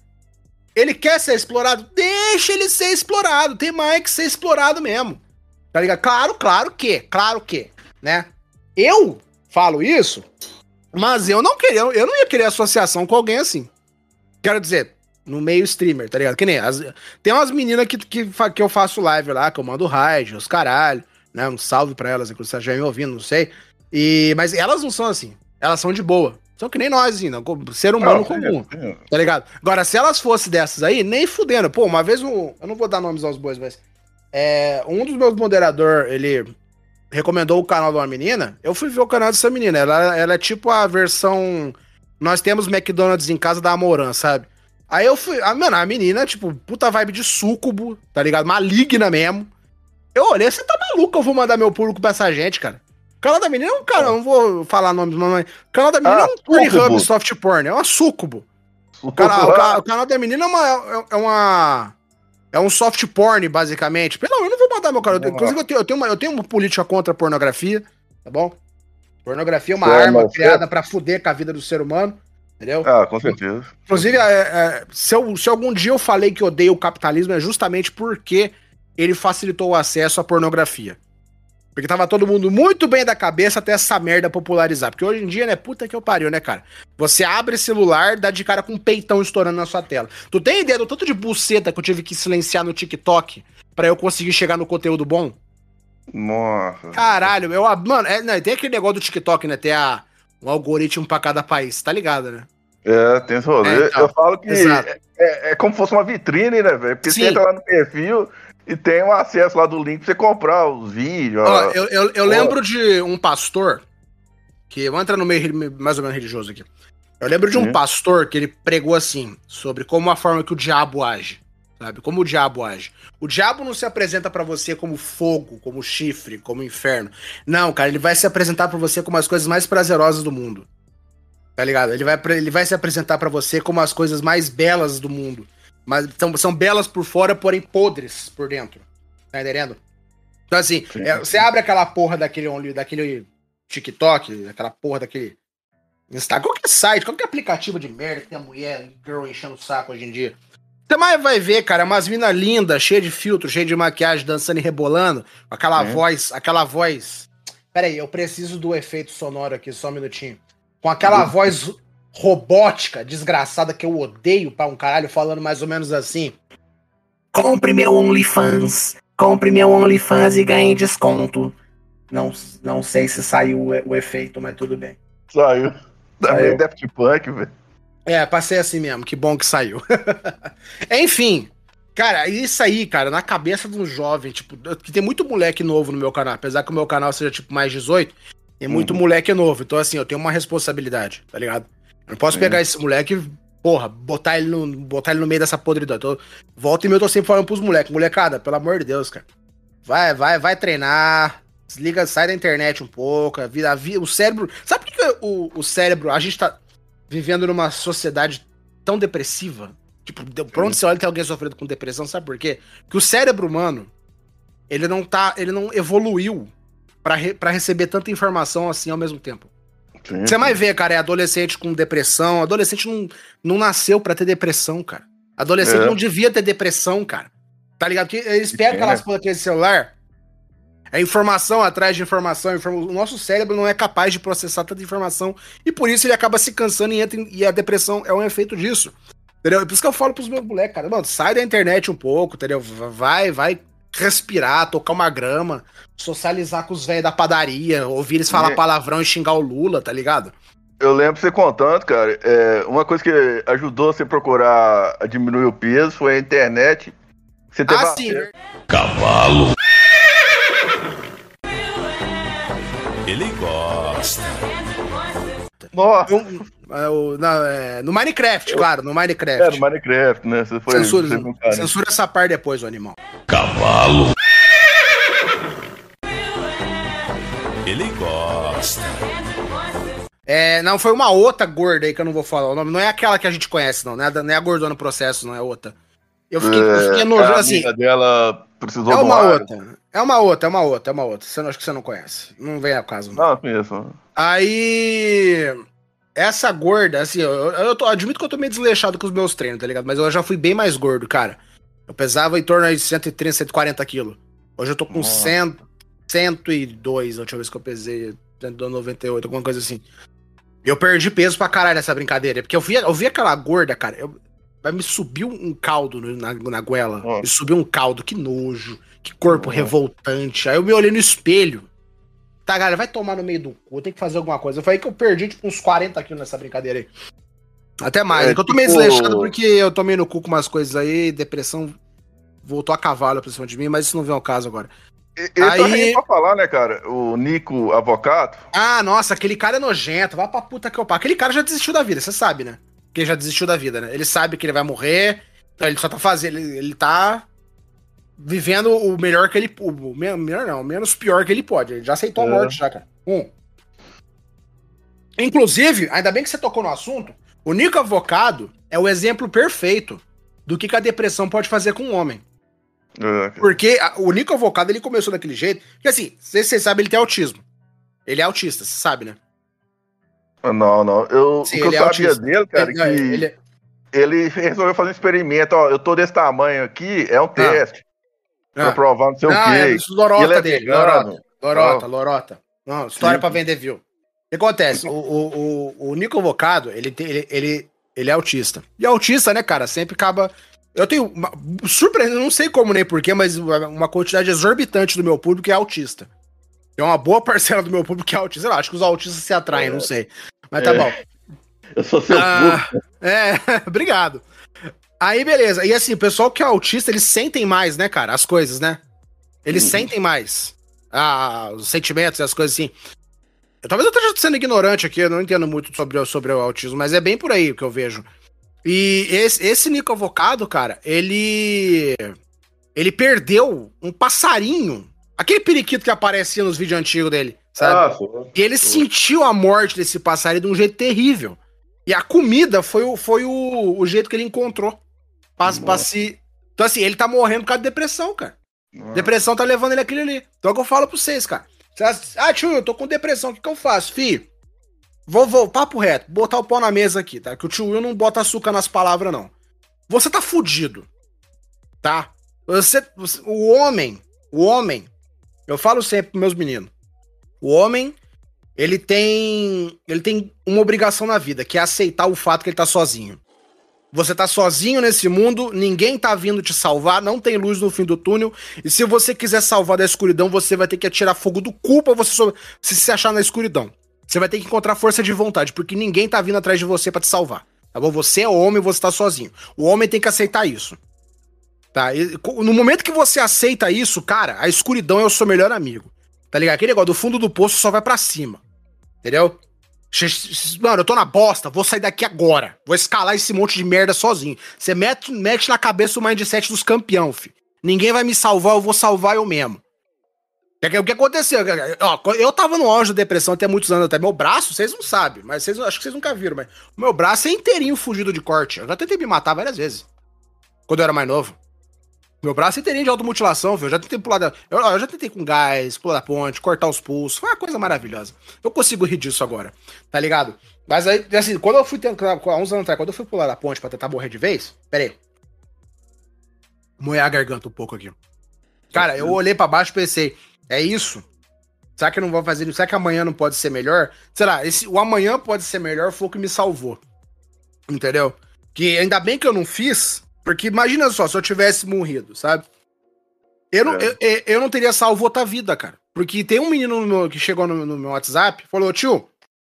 ele quer ser explorado? Deixa ele ser explorado. Tem mais que ser explorado mesmo. Tá ligado? Claro, claro que, claro que, né? Eu falo isso, mas eu não queria, eu não ia querer associação com alguém assim. Quero dizer, no meio streamer, tá ligado? Que nem as, tem umas meninas que, que, que eu faço live lá, que eu mando raid, os caralho, né? Um salve pra elas, inclusive, você já me ouvindo, não sei. E, mas elas não são assim. Elas são de boa. São que nem nós, ainda, ser humano não, comum. É, é. Tá ligado? Agora, se elas fossem dessas aí, nem fudendo. Pô, uma vez um. Eu não vou dar nomes aos bois, mas. É, um dos meus moderadores, ele recomendou o canal de uma menina. Eu fui ver o canal dessa menina. Ela, ela é tipo a versão. Nós temos McDonald's em casa da Amoran, sabe? Aí eu fui. Ah, mano, a menina, tipo, puta vibe de súcubo, tá ligado? Maligna mesmo. Eu olhei, você tá maluco, eu vou mandar meu público pra essa gente, cara canal da menina é um cara, não vou falar nome do nome. O canal da menina ah, é um Pornhub soft porn, é uma sucubo. O canal, o, canal da menina é uma, é, é uma. É um soft porn, basicamente. Pelo eu não vou mandar meu canal. Inclusive, eu tenho, eu, tenho uma, eu tenho uma política contra a pornografia, tá bom? Pornografia é uma é, arma criada é... para fuder com a vida do ser humano. Entendeu? Ah, com certeza. Inclusive, é, é, se, eu, se algum dia eu falei que odeio o capitalismo, é justamente porque ele facilitou o acesso à pornografia. Porque tava todo mundo muito bem da cabeça até essa merda popularizar. Porque hoje em dia, né, puta que eu pariu, né, cara? Você abre celular, dá de cara com um peitão estourando na sua tela. Tu tem ideia do tanto de buceta que eu tive que silenciar no TikTok para eu conseguir chegar no conteúdo bom? Nossa. Caralho, eu. Mano, é, né, tem aquele negócio do TikTok, né? Tem a, um algoritmo pra cada país, tá ligado, né? É, tem esse rolê. É, então, eu falo que é, é, é, como se fosse uma vitrine, né, velho? Porque Sim. você entra lá no perfil e tem o um acesso lá do link pra você comprar os vídeos. Ó, eu, eu, eu lembro de um pastor, que vou entrar no meio mais ou menos religioso aqui. Eu lembro de um Sim. pastor que ele pregou assim, sobre como a forma que o diabo age. Sabe? Como o diabo age. O diabo não se apresenta para você como fogo, como chifre, como inferno. Não, cara, ele vai se apresentar para você como as coisas mais prazerosas do mundo. Tá ligado? Ele vai, ele vai se apresentar para você como as coisas mais belas do mundo. Mas são, são belas por fora, porém podres por dentro. Tá entendendo? Então, assim, é, você abre aquela porra daquele, daquele TikTok, aquela porra daquele Instagram, qualquer site, qualquer aplicativo de merda que tem a mulher, girl enchendo o saco hoje em dia. Você mais vai ver, cara, umas minas lindas, cheia de filtro, cheia de maquiagem, dançando e rebolando, com aquela é. voz, aquela voz. Pera aí, eu preciso do efeito sonoro aqui, só um minutinho. Com aquela uhum. voz robótica, desgraçada, que eu odeio pra um caralho, falando mais ou menos assim. Compre meu OnlyFans, compre meu OnlyFans e ganhe desconto. Não, não sei se saiu o, o efeito, mas tudo bem. Saiu. Também Daft Punk, velho. É, passei assim mesmo, que bom que saiu. Enfim, cara, isso aí, cara, na cabeça de um jovem, tipo, que tem muito moleque novo no meu canal, apesar que o meu canal seja, tipo, mais 18, tem muito uhum. moleque novo. Então, assim, eu tenho uma responsabilidade, tá ligado? Eu não posso pegar esse moleque porra, botar ele no, botar ele no meio dessa podridão. Então, volta e meia eu tô sempre falando pros moleques, molecada, pelo amor de Deus, cara. Vai, vai, vai treinar. Desliga, sai da internet um pouco. A vida, a vida, o cérebro. Sabe por que o, o cérebro. A gente tá vivendo numa sociedade tão depressiva. Tipo, por onde você olha tem alguém sofrendo com depressão, sabe por quê? Porque o cérebro humano, ele não tá, ele não evoluiu para re, pra receber tanta informação assim ao mesmo tempo. Sim. Você mais vê, cara, é adolescente com depressão. Adolescente não, não nasceu para ter depressão, cara. Adolescente é. não devia ter depressão, cara. Tá ligado? Porque eles pegam é. aquelas daquele celular, é informação atrás de informação, O nosso cérebro não é capaz de processar tanta informação e por isso ele acaba se cansando e, entra em... e a depressão é um efeito disso. Entendeu? Por isso que eu falo pros meus moleques, cara, mano, sai da internet um pouco, entendeu? Vai, vai respirar, tocar uma grama, socializar com os velhos da padaria, ouvir eles falar é. palavrão e xingar o Lula, tá ligado? Eu lembro você contando, cara, é, uma coisa que ajudou você a procurar a diminuir o peso foi a internet. Você teve ah, sim. Cavalo. Ele gosta. Nossa. No, é, no Minecraft, claro, no Minecraft. É, no Minecraft, né? Você foi, censura, você censura essa parte depois, o animal. Cavalo. Ele gosta. É, não, foi uma outra gorda aí que eu não vou falar o nome. Não é aquela que a gente conhece, não. Não é, não é a gordona no processo, não é outra. Eu fiquei, é, eu fiquei nojento assim. A dela precisou é uma outra. É uma outra, é uma outra, é uma outra. Você não, acho que você não conhece. Não vem a caso. Não, não conheço. Aí. Essa gorda, assim, eu, eu tô, admito que eu tô meio desleixado com os meus treinos, tá ligado? Mas eu já fui bem mais gordo, cara. Eu pesava em torno de 130, 140 quilos. Hoje eu tô com 100, 102, a última vez que eu pesei, 198, alguma coisa assim. Eu perdi peso pra caralho nessa brincadeira. Porque eu vi, eu vi aquela gorda, cara. Eu, me subiu um caldo na, na goela. Me subiu um caldo, que nojo. Que corpo uhum. revoltante. Aí eu me olhei no espelho. Tá, galera, vai tomar no meio do cu, tem que fazer alguma coisa. Eu falei que eu perdi, tipo, uns 40 quilos nessa brincadeira aí. Até mais. É, é que eu tô meio tipo... desleixado porque eu tomei no cu com umas coisas aí, depressão voltou a cavalo pra cima de mim, mas isso não vem ao caso agora. Eu aí... pra falar, né, cara? O Nico Avocado. Ah, nossa, aquele cara é nojento. Vai pra puta que eu pá. Aquele cara já desistiu da vida, você sabe, né? Que já desistiu da vida, né? Ele sabe que ele vai morrer. Então ele só tá fazendo. Ele, ele tá vivendo o melhor que ele. O melhor não, o menos pior que ele pode. Ele já aceitou é. a morte, já, cara. Um. Inclusive, ainda bem que você tocou no assunto, o Nico Avocado é o exemplo perfeito do que, que a depressão pode fazer com um homem. É. Porque a, o Nico Avocado ele começou daquele jeito. Que assim, você sabe, ele tem autismo. Ele é autista, você sabe, né? Não, não. Eu, Sim, o que eu é sabia autista. dele, cara, ele, que ele... ele... resolveu fazer um experimento. Ó, eu tô desse tamanho aqui, é um ah. teste. Pra ah. provar não sei não, o quê. É lorota é dele, lorota. Lorota, lorota. Não, história pra vender view. O que acontece? O, o, o, o Nico Vocado, ele, ele, ele, ele é autista. E autista, né, cara, sempre acaba. Eu tenho. Surpreendente, não sei como nem porquê, mas uma quantidade exorbitante do meu público é autista. Tem uma boa parcela do meu público que é autista. Lá, acho que os autistas se atraem, não sei. Mas tá É. bom. Eu sou seu Ah, público. é, obrigado. Aí, beleza. E assim, o pessoal que é autista, eles sentem mais, né, cara? As coisas, né? Eles Uhum. sentem mais. Ah, os sentimentos e as coisas assim. Eu, talvez eu esteja sendo ignorante aqui, eu não entendo muito sobre, o- sobre o autismo, mas é bem por aí o que eu vejo. E esse, esse Nico Avocado, cara, ele. Ele perdeu um passarinho. Aquele periquito que aparecia nos vídeos antigos dele, sabe? Ah. E ele sentiu a morte desse passarinho de um jeito terrível. E a comida foi o, foi o, o jeito que ele encontrou. Pra, pra Nossa. se... Então, assim, ele tá morrendo por causa de depressão, cara. Depressão tá levando ele aquele ali. Então é o que eu falo pra vocês, cara. Vocês- Ah, tio, eu tô com depressão, o que, que eu faço? Fi, vou, vou, papo reto, botar o pau na mesa aqui, tá? Que o tio Will não bota açúcar nas palavras, não. Você tá fudido, tá? Você, você- o homem, o homem, eu falo sempre pros meus meninos, o homem, ele tem, ele tem uma obrigação na vida, que é aceitar o fato que ele tá sozinho. Você tá sozinho nesse mundo, ninguém tá vindo te salvar, não tem luz no fim do túnel. E se você quiser salvar da escuridão, você vai ter que atirar fogo do cu pra você so- se, se achar na escuridão. Você vai ter que encontrar força de vontade, porque ninguém tá vindo atrás de você pra te salvar. Tá bom? Você é homem, você tá sozinho. O homem tem que aceitar isso. Tá? E no momento que você aceita isso, cara, a escuridão é o seu melhor amigo. Tá ligado? Aquele negócio do fundo do poço só vai pra cima. Entendeu? Mano, eu tô na bosta, vou sair daqui agora. Vou escalar esse monte de merda sozinho. Você mete, mete na cabeça o mindset dos campeão, fi. Ninguém vai me salvar, eu vou salvar eu mesmo. Que, o que aconteceu? Ó, eu tava no auge da depressão até muitos anos até. Meu braço, vocês não sabem, mas vocês, acho que vocês nunca viram, mas meu braço é inteirinho fugido de corte. Eu já tentei me matar várias vezes. Quando eu era mais novo. Meu braço inteirinho de automutilação, viu? Eu já tentei pular da. Eu, eu já tentei com gás, pular da ponte, cortar os pulsos. Foi uma coisa maravilhosa. Eu consigo rir disso agora, tá ligado? Mas aí, assim, quando eu fui tentar, há uns anos atrás, quando eu fui pular da ponte pra tentar morrer de vez, pera aí. Moer a garganta um pouco aqui. Cara, eu olhei pra baixo e pensei, é isso? Será que eu não vou fazer isso? Será que amanhã não pode ser melhor? Sei lá, esse, o amanhã pode ser melhor foi o que me salvou. Entendeu? Que ainda bem que eu não fiz, porque imagina só, se eu tivesse morrido, sabe? Eu não, É. eu, eu, não teria salvo outra vida, cara. Porque tem um menino no meu- que chegou no, no meu WhatsApp falou, tio,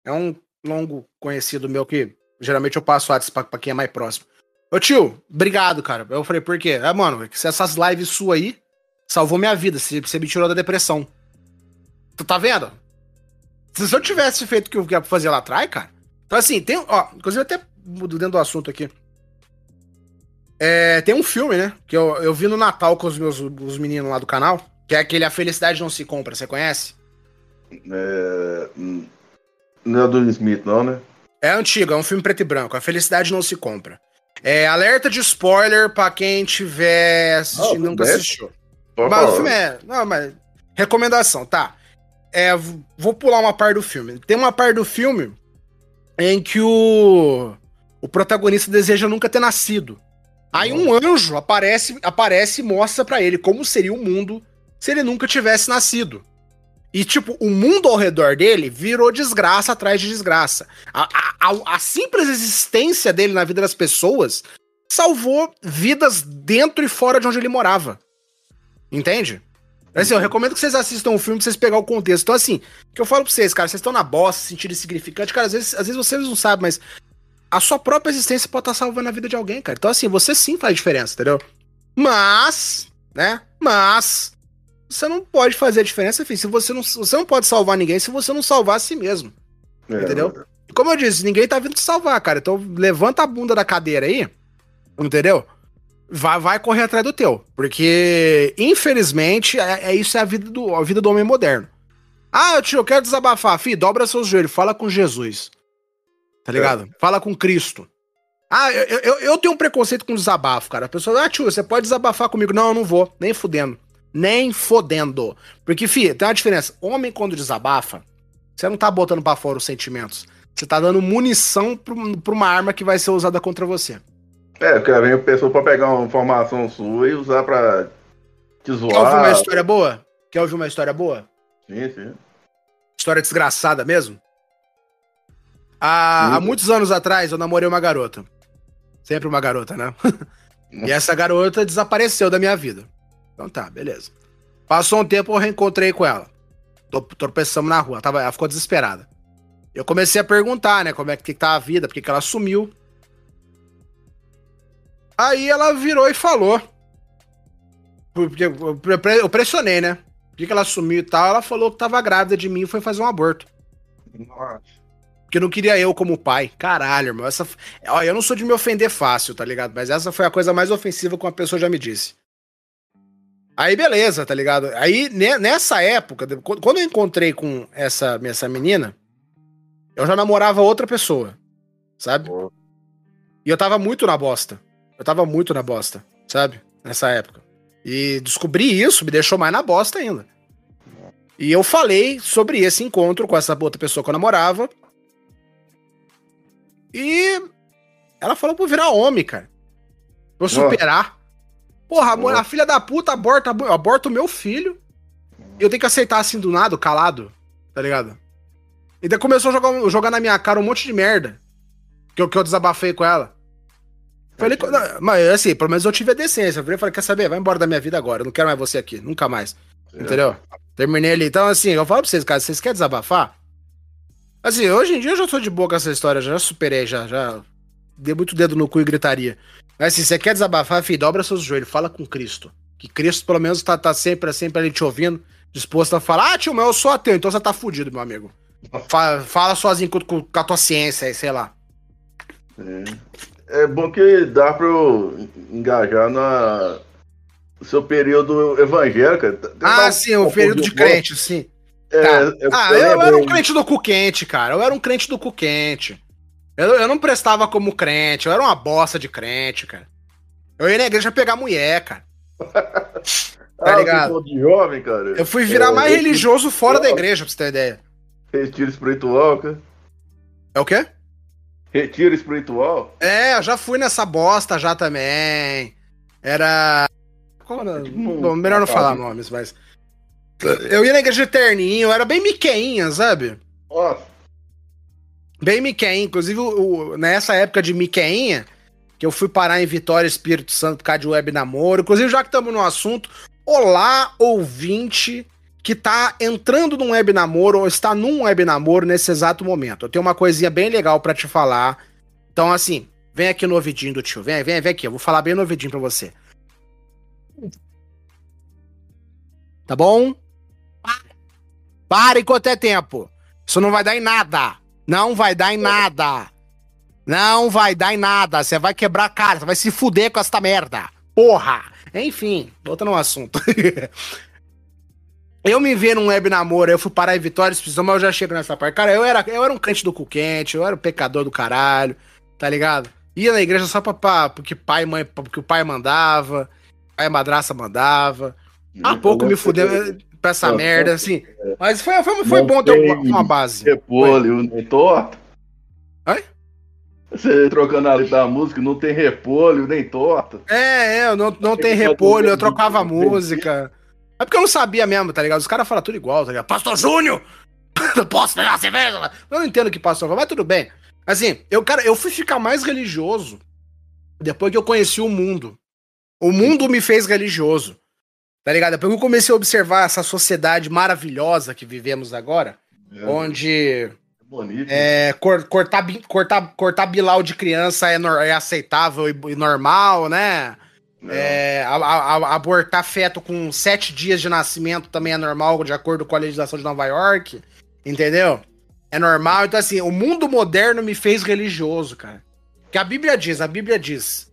é um longo conhecido meu que geralmente eu passo WhatsApp pra, pra quem é mais próximo. Ô tio, obrigado, cara. Eu falei, por quê? Ah, mano, é que se essas lives suas aí salvou minha vida, você, você me tirou da depressão. Tu tá vendo? Se eu tivesse feito o que eu ia fazer lá atrás, cara. Então, assim, tem. Ó, inclusive, até dentro do assunto aqui. É, tem um filme, né? Que eu, eu vi no Natal com os meus os meninos lá do canal. Que é aquele A Felicidade Não Se Compra, você conhece? É, hum, não é do Smith, não, né? É antigo, é um filme preto e branco. A Felicidade Não Se Compra. É alerta de spoiler pra quem tiver assistindo, Ah, nunca é? assistiu. Mas o filme é. Não, mas. Recomendação, tá. É, vou pular uma parte do filme. Tem uma parte do filme em que o. O protagonista deseja nunca ter nascido. Aí um anjo aparece, aparece e mostra pra ele como seria o mundo se ele nunca tivesse nascido. E, tipo, o mundo ao redor dele virou desgraça atrás de desgraça. A, a- a- a simples existência dele na vida das pessoas salvou vidas dentro e fora de onde ele morava. Entende? Assim, eu recomendo que vocês assistam o filme pra vocês pegar o contexto. Então, assim, o que eu falo pra vocês, cara, vocês estão na bosta, se sentindo insignificante, cara, às vezes, às vezes vocês não sabem, mas a sua própria existência pode estar salvando a vida de alguém, cara. Então, assim, você sim faz diferença, entendeu? Mas, né? Mas, você não pode fazer a diferença, filho, se você não, você não pode salvar ninguém se você não salvar a si mesmo. É, entendeu? Como eu disse, ninguém tá vindo te salvar, cara. Então, levanta a bunda da cadeira aí, entendeu? Vai, vai correr atrás do teu. Porque, infelizmente, é, é isso é a vida, do, a vida do homem moderno. Ah, tio, eu quero desabafar. Fih, dobra seus joelhos, fala com Jesus. Tá ligado? Fala com Cristo. Ah, eu, eu, eu tenho um preconceito com desabafo, cara. A pessoa, ah, tio, você pode desabafar comigo. Não, eu não vou. Nem fudendo. Nem fodendo. Porque, fi, tem uma diferença. Homem, quando desabafa, você não tá botando pra fora os sentimentos. Você tá dando munição pro- pra uma arma que vai ser usada contra você. É, porque vem a pessoa pra pegar uma informação sua e usar pra te Quer ouvir zoar. uma história boa? Quer ouvir uma história boa? Sim, sim. História desgraçada mesmo. Há, há muitos anos atrás eu namorei uma garota. Sempre uma garota, né? e essa garota desapareceu da minha vida. Então tá, beleza. Passou um tempo, eu reencontrei com ela. Tropeçamos na rua. Ela, tava, ela ficou desesperada. Eu comecei a perguntar, né? Como é que, que tá a vida, por que ela sumiu. Aí ela virou e falou. Porque eu pre- eu pressionei, né? Por que que ela sumiu e tal? Ela falou que tava grávida de mim e foi fazer um aborto. Nossa. Porque não queria eu como pai. Caralho, irmão. Essa... Ó, eu não sou de me ofender fácil, tá ligado? Mas essa foi a coisa mais ofensiva que uma pessoa já me disse. Aí, beleza, tá ligado? Aí, ne- nessa época, quando eu encontrei com essa, essa menina, eu já namorava outra pessoa, sabe? E eu tava muito na bosta. Eu tava muito na bosta, sabe? Nessa época. E descobrir isso me deixou mais na bosta ainda. E eu falei sobre esse encontro com essa outra pessoa que eu namorava. E ela falou pra eu virar homem, cara. Pra eu superar. Porra, a, mo- a filha da puta aborta, aborta o meu filho. E eu tenho que aceitar assim do nada, calado. Tá ligado? E daí começou a jogar, jogar na minha cara um monte de merda. Que eu, que eu desabafei com ela. Falei, mas assim, pelo menos eu tive a decência. Eu falei, quer saber? Vai embora da minha vida agora. Eu não quero mais você aqui. Nunca mais. Entendeu? Terminei ali. Então, assim, eu falo pra vocês, cara, vocês querem desabafar? Assim, hoje em dia eu já tô de boa com essa história, já superei, já, já dei muito dedo no cu e gritaria. Mas assim, você quer desabafar, filho, dobra seus joelhos, fala com Cristo. Que Cristo, pelo menos, tá, tá sempre, sempre ali te ouvindo, disposto a falar, ah, tio, mas eu sou ateu, então você tá fudido, meu amigo. Fa- fala sozinho com, com- com a tua ciência aí, sei lá. É. É bom que dá pra eu engajar na no seu período evangélico. Ah, sim, o período de crente, sim. É, Tá. eu- Ah, eu eu, era um crente do cu quente, cara. Eu era um crente do cu quente. Eu, eu não prestava como crente, eu era uma bosta de crente, cara. Eu ia na igreja pegar mulher, cara. Ah, ligado? você de jovem, cara. Eu fui virar É, mais religioso fora da igreja, pra você ter ideia. Retiro espiritual, cara. É o quê? Retiro espiritual. É, eu já fui nessa bosta já também. Era. Qual era? Hum, Bom, melhor não tá. falar nomes, mas. Eu ia na igreja de terninho, eu era bem miqueinha, sabe? Nossa, Bem Miqueinha. Inclusive, o- o- nessa época de Miqueinha, que eu fui parar em Vitória Espírito Santo por causa de web namoro. Inclusive, já que estamos no assunto, olá, ouvinte que tá entrando num web namoro ou está num web namoro nesse exato momento. Eu tenho uma coisinha bem legal pra te falar. Então, assim, vem aqui no ouvidinho do tio. Vem, vem, vem aqui. Eu vou falar bem no ouvidinho pra você. Tá bom? Para enquanto é tempo. Isso não vai dar em nada. Não vai dar em nada. Não vai dar em nada. Você vai quebrar a cara. Você vai se fuder com esta merda. Porra. Enfim, voltando ao assunto. eu me vi num web namoro, eu fui parar em Vitória, Espírito Santo, mas eu já chego nessa parte. Cara, eu era, eu era um crente do cu quente, eu era um pecador do caralho, tá ligado? Ia na igreja só pra, pra, porque pai e mãe, porque o pai mandava, e madraça mandava. Há pouco me fudeu pra essa merda, assim. Mas foi, foi, foi bom ter uma, uma base. Repolho, nem torta. Oi? Você trocando a letra da música, não tem repolho, nem torta. É, é, não, não tem repolho, eu trocava música. É porque eu não sabia mesmo, tá ligado? Os caras falam tudo igual, tá ligado? Pastor Júnior! Não posso pegar cerveja! Eu não entendo o que pastor fala, mas tudo bem. Assim, eu, cara, eu fui ficar mais religioso depois que eu conheci o mundo. O mundo me fez religioso. Tá ligado? Depois eu comecei a observar essa sociedade maravilhosa que vivemos agora, É, onde bonito. é, cor- cortar, cortar, cortar bilau de criança é, nor- é aceitável e, e normal, né? Não. É, a- a- abortar feto com sete dias de nascimento também é normal, de acordo com a legislação de Nova York. Entendeu? É normal. Então, assim, o mundo moderno me fez religioso, cara. Que a Bíblia diz, a Bíblia diz.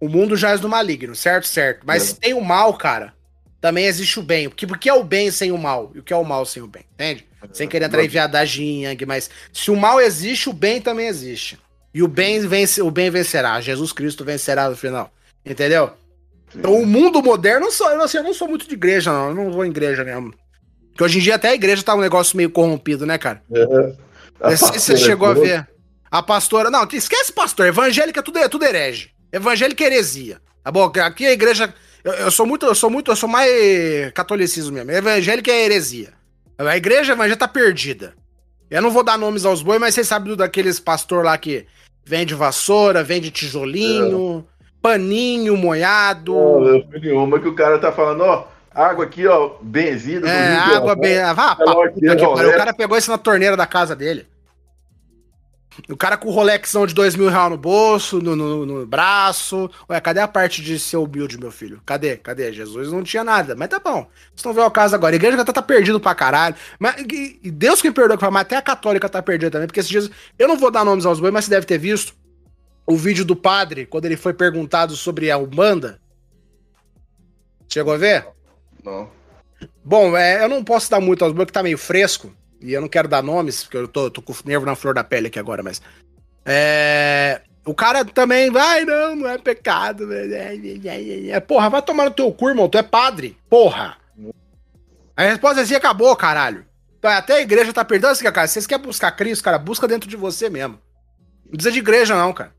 O mundo jaz do maligno, certo? Certo. Mas É. tem o mal, cara. Também existe o bem. O que, o que é o bem sem o mal? E o que é o mal sem o bem? Entende? Sem querer entrar em viadagem, Yang, mas se o mal existe, o bem também existe. E o bem, vence, o bem vencerá. Jesus Cristo vencerá no final. Entendeu? Então, o mundo moderno, eu, sou, eu, assim, eu não sou muito de igreja, não. Eu não vou em igreja mesmo. Porque hoje em dia até a igreja tá um negócio meio corrompido, né, cara? A Não sei se você chegou a ver. A pastora. Não, esquece pastor. Evangélica é tudo, é tudo herege. Evangélica é heresia. Tá bom? Aqui a igreja. Eu, eu sou muito, eu sou muito, eu sou mais catolicismo mesmo. Evangélica é heresia. A igreja já tá perdida. Eu não vou dar nomes aos bois, mas vocês sabem do- daqueles pastor lá que vende vassoura, vende tijolinho, paninho moiado. Eu fui em uma que o cara tá falando, ó, água aqui, ó, benzida. É, água bem. Ah, pá, puta que pariu. O cara pegou isso na torneira da casa dele. O cara com o Rolexão de dois mil reais no bolso, no, no, no braço. Ué, cadê a parte de ser humilde, meu filho? Cadê? Cadê? Jesus não tinha nada. Mas tá bom. Vocês estão vendo o caso agora. A igreja tá, tá perdido pra caralho. Mas, e, e Deus que me perdoa, mas até a católica tá perdida também. Porque esses dias. Eu não vou dar nomes aos bois, mas você deve ter visto o vídeo do padre, quando ele foi perguntado sobre a Umbanda. Chegou a ver? Não. Bom, é, eu não posso dar muito aos bois, que tá meio fresco. E eu não quero dar nomes, porque eu tô, tô com o nervo na flor da pele aqui agora, mas. É. O cara também vai, não, não é pecado. É, é, é, porra, vai tomar no teu cu, irmão. Tu é padre. Porra. A resposta é assim acabou, caralho. Então, Até a igreja tá perdendo assim, cara. Vocês querem buscar Cristo, cara, busca dentro de você mesmo. Não precisa de igreja, não, cara.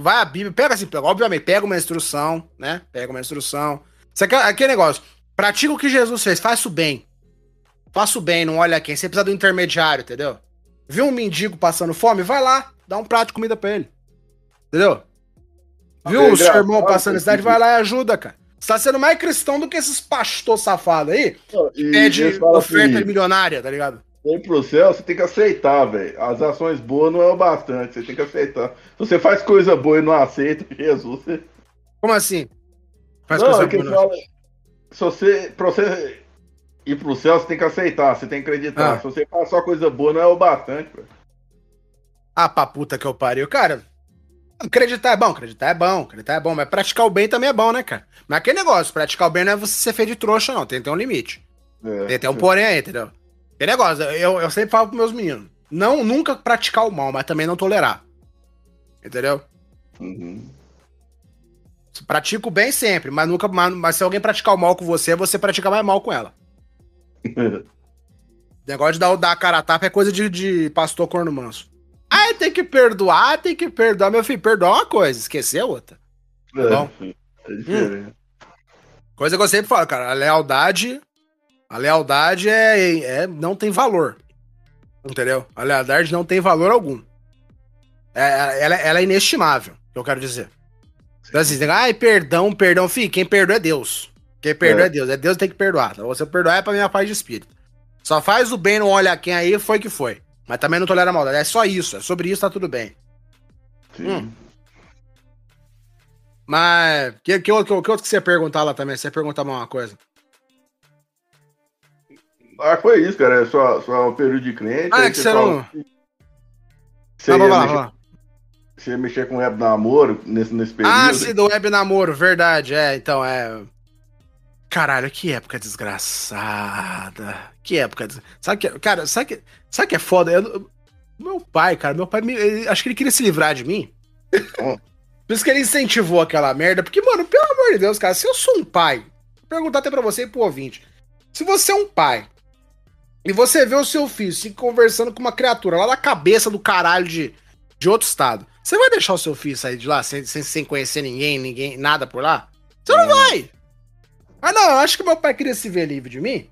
Vai a Bíblia, pega assim, obviamente, pega uma instrução, né? Pega uma instrução. Isso aqui, é negócio. Pratica o que Jesus fez, faça o bem. Faça o bem, não olha quem. Você precisa do intermediário, entendeu? Viu um mendigo passando fome? Vai lá, dá um prato de comida pra ele. Entendeu? Viu É o seu irmão passando que- necessidade? Vai lá e ajuda, cara. Você tá sendo mais cristão do que esses pastor safado aí. E Pede oferta assim, milionária, tá ligado? ir pro céu, você tem que aceitar, velho. As ações boas não é o bastante, você tem que aceitar. Se você faz coisa boa e não aceita, Jesus, você... Como assim? Faz não, coisa é que boa, fala, se você, pra você ir pro céu, você tem que aceitar, você tem que acreditar. Ah. Se você faz só coisa boa, não é o bastante, velho. Ah, pra puta que eu pariu. Cara, acreditar é bom, acreditar é bom, acreditar é bom, mas praticar o bem também é bom, né, cara? Mas aquele negócio, praticar o bem não é você ser feio de trouxa, não. Tem que ter um limite. É, Tem, tem um porém aí, entendeu? Tem negócio, eu, eu sempre falo pros meus meninos. Não, nunca praticar o mal, mas também não tolerar. Entendeu? Uhum. Pratica o bem sempre, mas nunca. Mas, mas se alguém praticar o mal com você, você pratica mais mal com ela. Negócio de dar, dar a cara a tapa é coisa de, de pastor corno manso. Ah, tem que perdoar, tem que perdoar. Meu filho, perdoar uma coisa, esquecer é outra. É, bom. é diferente. Coisa que eu sempre falo, cara. A lealdade. A lealdade é, é não tem valor. Entendeu? A lealdade não tem valor algum. É, ela, ela é inestimável, que eu quero dizer. Então, assim, ai, perdão, perdão. Fih, quem perdoa é Deus. Quem perdoa é, É. Deus. É Deus que tem que perdoar. Então, você perdoar é pra minha paz de espírito. Só faz o bem, não olha quem aí, foi que foi. Mas também não tolera a maldade. É só isso. É sobre isso, tá tudo bem. Sim. Hum. Mas. Que, que, outro- que, outro que você ia perguntar lá também? Você ia perguntar mais uma coisa. Ah, foi isso, cara. É só, só o período de cliente. Ah, é que você não. que Você, Ah, ia lá, mexer, lá. você ia mexer com web namoro nesse, nesse período. Ah, sim, do web namoro, verdade. É, então é. Caralho, que época desgraçada. Que época. Des... Sabe que, cara, sabe que, sabe que é foda? Eu- meu pai, cara, meu pai, me- ele- acho que ele queria se livrar de mim. Hum. Por isso que ele incentivou aquela merda. Porque, mano, pelo amor de Deus, cara, se eu sou um pai, vou perguntar até pra você e pro ouvinte. Se você é um pai e você vê o seu filho se conversando com uma criatura lá na cabeça do caralho de, de outro estado, você vai deixar o seu filho sair de lá sem, sem, sem conhecer ninguém, ninguém, nada por lá? Você não vai! Ah, não, eu acho que meu pai queria se ver livre de mim.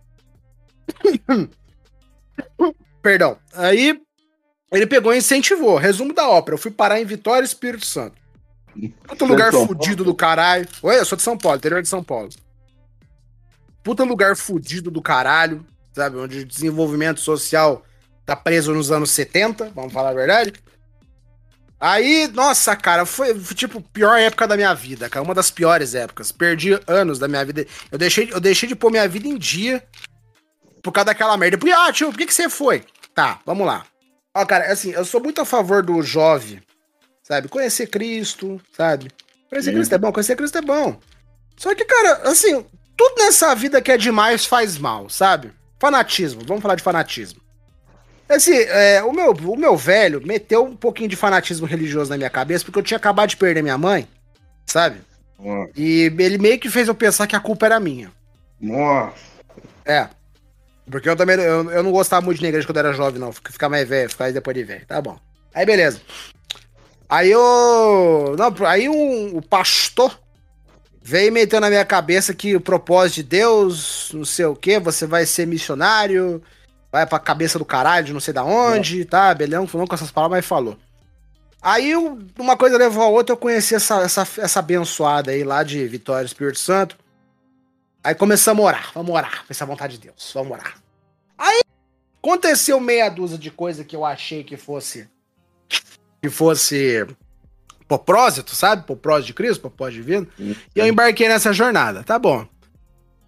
Perdão. Aí ele pegou e incentivou. Resumo da ópera. Eu fui parar em Vitória, Espírito Santo. Puta lugar fudido do caralho. Oi, eu sou de São Paulo, interior de São Paulo. Puta lugar fudido do caralho, sabe? Onde o desenvolvimento social tá preso nos anos 70, vamos falar a verdade. Aí, nossa, cara, foi, foi, tipo pior época da minha vida, cara. Uma das piores épocas. Perdi anos da minha vida. Eu deixei, eu deixei de pôr minha vida em dia por causa daquela merda. Porque, ah, tio, por que, que você foi? Tá, vamos lá. Ó, cara, assim, eu sou muito a favor do jovem, sabe? Conhecer Cristo, sabe? Conhecer Sim. Cristo é bom, conhecer Cristo é bom. Só que, cara, assim, tudo nessa vida que é demais faz mal, sabe? Fanatismo, vamos falar de fanatismo. Assim, é, o, meu, o meu velho meteu um pouquinho de fanatismo religioso na minha cabeça, porque eu tinha acabado de perder minha mãe, sabe? Nossa. E ele meio que fez eu pensar que a culpa era minha. Nossa. É. Porque eu também eu, eu não gostava muito de igreja quando eu era jovem, não. Ficar mais velho, ficar aí depois de velho. Tá bom. Aí beleza. Aí eu. Não, aí um, o pastor veio metendo na minha cabeça que o propósito de Deus, não sei o que, você vai ser missionário vai pra cabeça do caralho, de não sei da onde, tá? Belão falou com essas palavras, mas falou. Aí uma coisa levou a outra, eu conheci essa, essa, essa abençoada aí lá de Vitória Espírito Santo. Aí começamos a orar, vamos orar, essa vontade de Deus, vamos orar. Aí aconteceu meia dúzia de coisa que eu achei que fosse que fosse propósito, sabe? Propósito de Cristo, propósito divino. Uhum. E eu embarquei nessa jornada, tá bom.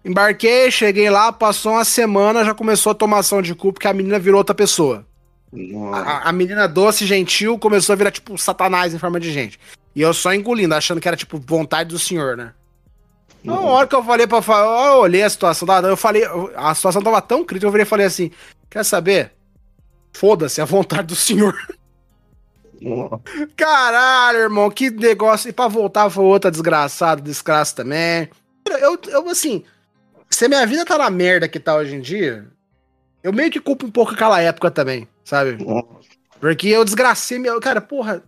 Embarquei, cheguei lá, passou uma semana, já começou a tomação de cu, porque a menina virou outra pessoa. A, a, menina doce, gentil, começou a virar tipo satanás em forma de gente. E eu só engolindo, achando que era tipo vontade do senhor, né? Na hora que eu falei pra falar, eu olhei a situação, eu falei, a situação tava tão crítica, eu virei e falei assim: quer saber? Foda-se, a vontade do senhor. Caralho, irmão, que negócio. E pra voltar foi outra desgraçada, desgraça também. Eu, eu, assim, se a minha vida tá na merda que tá hoje em dia, eu meio que culpo um pouco aquela época também, sabe? Porque eu desgracei meu. Cara, porra.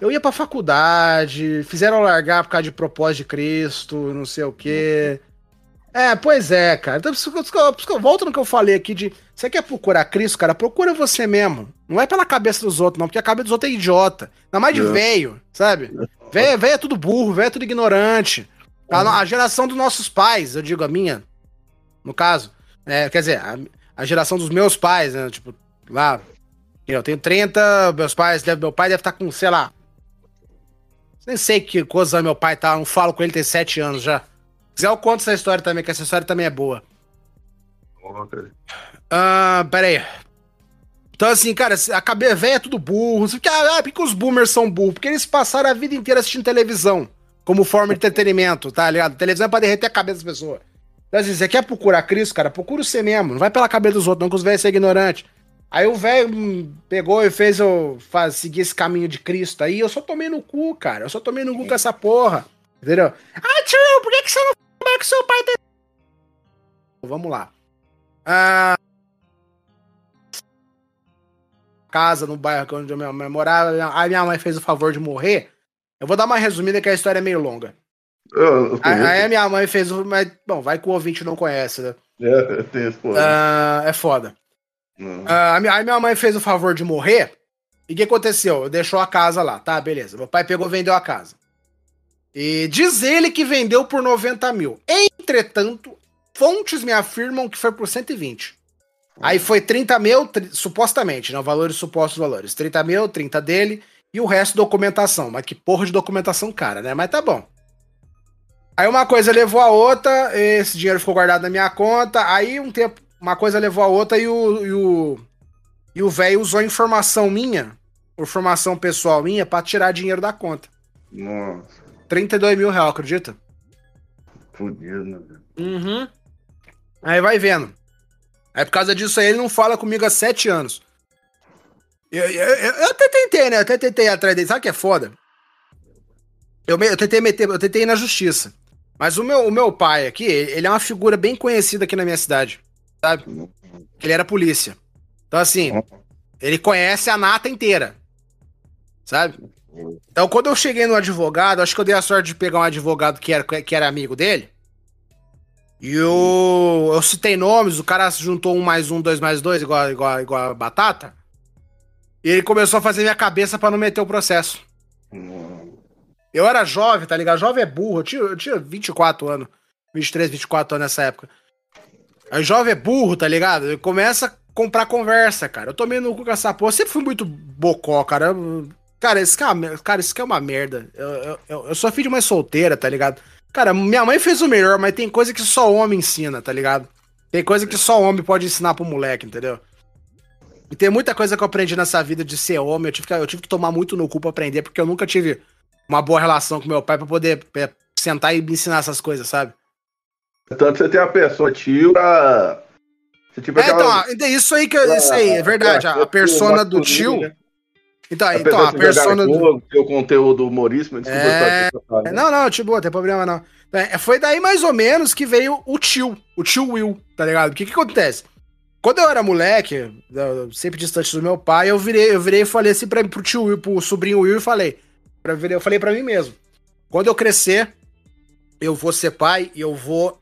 Eu ia pra faculdade, fizeram largar por causa de propósito de Cristo, não sei o quê. É, pois é, cara. Então, volta no que eu falei aqui de. Você quer procurar Cristo, cara? Procura você mesmo. Não é pela cabeça dos outros, não, porque a cabeça dos outros é idiota. Ainda mais de é. velho, sabe? Velho, velho é tudo burro, velho é tudo ignorante. A, a, geração dos nossos pais, eu digo a minha, no caso. É, quer dizer, a, a, geração dos meus pais, né? Tipo, lá. Eu tenho 30, meus pais, meu pai deve estar tá com, sei lá. Nem sei que coisa meu pai tá, não falo com ele tem 7 anos já quiser, eu conto essa história também, que essa história também é boa. Ah, pera aí. Então, assim, cara, a cabeça velha é tudo burro. Porque, ah, por que os boomers são burros? Porque eles passaram a vida inteira assistindo televisão como forma de entretenimento, tá ligado? televisão é pra derreter a cabeça das pessoas. Então, assim, você quer procurar Cristo, cara? Procura você mesmo. Não vai pela cabeça dos outros, não, que os velhos são ignorantes. Aí o velho pegou e fez eu faz, seguir esse caminho de Cristo aí. Eu só tomei no cu, cara. Eu só tomei no cu com essa porra. Entendeu? Ah, tio, por que, que você não é que seu pai. Vamos lá. Ah, casa no bairro onde eu morava, a minha mãe fez o favor de morrer. Eu vou dar uma resumida que a história é meio longa. Eu, eu aí a minha mãe fez o. Mas, bom, vai que o ouvinte não conhece, né? É, tem esse uh, é foda. Uh, a minha, aí minha mãe fez o favor de morrer. E o que aconteceu? Deixou a casa lá, tá? Beleza. Meu pai pegou e vendeu a casa. E diz ele que vendeu por 90 mil. Entretanto, fontes me afirmam que foi por 120. Aí foi 30 mil, supostamente, né? Valores supostos valores. 30 mil, 30 dele e o resto documentação. Mas que porra de documentação cara, né? Mas tá bom. Aí uma coisa levou a outra, esse dinheiro ficou guardado na minha conta. Aí um tempo, uma coisa levou a outra e o. E o, e o velho usou informação minha, informação pessoal minha, para tirar dinheiro da conta. Nossa. 32 mil reais, acredita? Fudido, né? Uhum. Aí vai vendo. Aí por causa disso aí ele não fala comigo há sete anos. Eu, eu, eu, até tentei, né? Eu até tentei atrás dele. Sabe o que é foda? Eu, eu tentei meter, eu tentei ir na justiça. Mas o meu, o meu pai aqui, ele é uma figura bem conhecida aqui na minha cidade. Sabe? Ele era polícia. Então, assim, ele conhece a nata inteira. Sabe? Então, quando eu cheguei no advogado, acho que eu dei a sorte de pegar um advogado que era, que era amigo dele. E eu, eu citei nomes, o cara juntou um mais um, dois mais dois, igual, igual, igual a batata. E ele começou a fazer minha cabeça para não meter o processo. Eu era jovem, tá ligado? Jovem é burro, eu tinha, eu tinha 24 anos. 23, 24 anos nessa época. Aí jovem é burro, tá ligado? Ele começa a comprar conversa, cara. Eu tomei no cu com essa porra. Eu sempre fui muito bocó, cara. Cara, isso que é uma, cara, isso é uma merda. Eu, eu, eu sou filho de mãe solteira, tá ligado? Cara, minha mãe fez o melhor, mas tem coisa que só homem ensina, tá ligado? Tem coisa que só homem pode ensinar pro moleque, entendeu? E tem muita coisa que eu aprendi nessa vida de ser homem. Eu tive que, eu tive que tomar muito no cu pra aprender, porque eu nunca tive uma boa relação com meu pai pra poder é, sentar e me ensinar essas coisas, sabe? Tanto você tem a pessoa tio pra. Você, tipo, é, aquela... então, isso aí que eu, isso aí, é verdade. A, a persona do tio. Né? Então, a então a persona do. O conteúdo humorístico, desculpa. É... Tá não, não, tipo, não tem problema não. É, foi daí mais ou menos que veio o tio, o tio Will, tá ligado? O que que acontece? Quando eu era moleque, sempre distante do meu pai, eu virei, eu virei e falei assim pra, pro tio Will, pro sobrinho Will e falei. Pra, eu falei pra mim mesmo. Quando eu crescer, eu vou ser pai e eu vou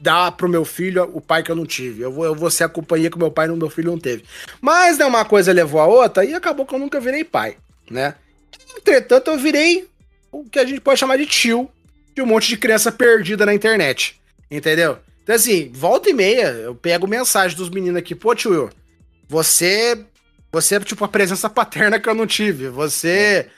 dar pro meu filho o pai que eu não tive. Eu vou, eu vou ser a companhia que meu pai e meu filho não teve. Mas né, uma coisa levou a outra e acabou que eu nunca virei pai, né? Entretanto, eu virei o que a gente pode chamar de tio de um monte de criança perdida na internet. Entendeu? Então, assim, volta e meia, eu pego mensagem dos meninos aqui, pô, tio, você. Você é tipo a presença paterna que eu não tive. Você.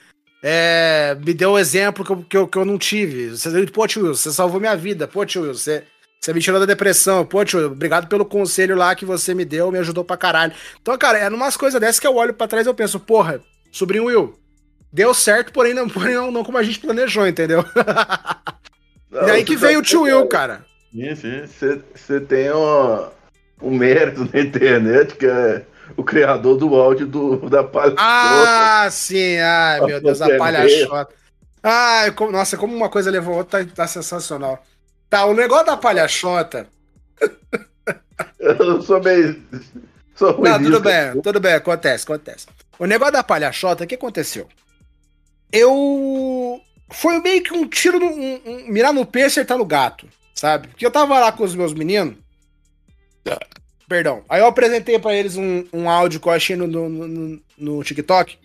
É, me deu o um exemplo que eu, que, eu, que eu não tive. Você, pô, tio, você salvou minha vida. Pô, tio, você, você me tirou da depressão. Pô, tio, obrigado pelo conselho lá que você me deu, me ajudou pra caralho. Então, cara, é numas coisas dessas que eu olho pra trás e eu penso, porra, sobrinho Will, deu certo, porém não, porém não, não como a gente planejou, entendeu? Não, e aí que veio tá o tio Will, cara. Sim, Você tem um, um mérito na internet que é o criador do áudio do, da palhaçota. Ah, sim. Ai, meu Deus, a palhaçota. Ai, como, nossa, como uma coisa levou a outra, tá, tá sensacional. Tá, o negócio da palhaçota. Eu sou meio. Sou Não, tudo bem, tudo bem, acontece, acontece. O negócio da palhaçota, o que aconteceu? Eu. Foi meio que um tiro, no, um, um, mirar no peixe e acertar no gato, sabe? Porque eu tava lá com os meus meninos. Perdão. Aí eu apresentei para eles um, um áudio que eu achei no, no, no, no TikTok.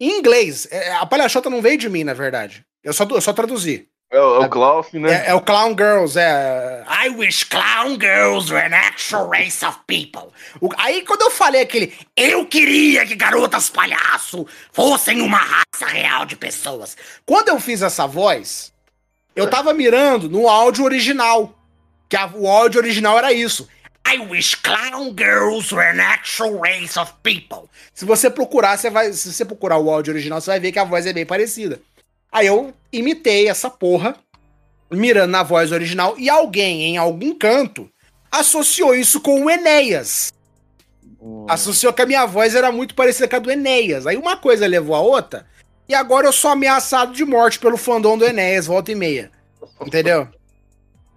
Em inglês. É, a palhaçota não veio de mim, na verdade. Eu só, eu só traduzi. É, é o Klaus, né? É, é, o Clown Girls, é. I wish clown girls were an actual race of people. O, aí quando eu falei aquele, eu queria que garotas palhaço fossem uma raça real de pessoas. Quando eu fiz essa voz, eu tava mirando no áudio original. Que a, o áudio original era isso. I wish clown girls were an actual race of people. Se você procurar, você vai. Se você procurar o áudio original, você vai ver que a voz é bem parecida. Aí eu imitei essa porra, mirando na voz original, e alguém em algum canto associou isso com o Enéas. Oh. Associou que a minha voz era muito parecida com a do Enéas. Aí uma coisa levou a outra, e agora eu sou ameaçado de morte pelo fandom do Enéas, volta e meia. Entendeu?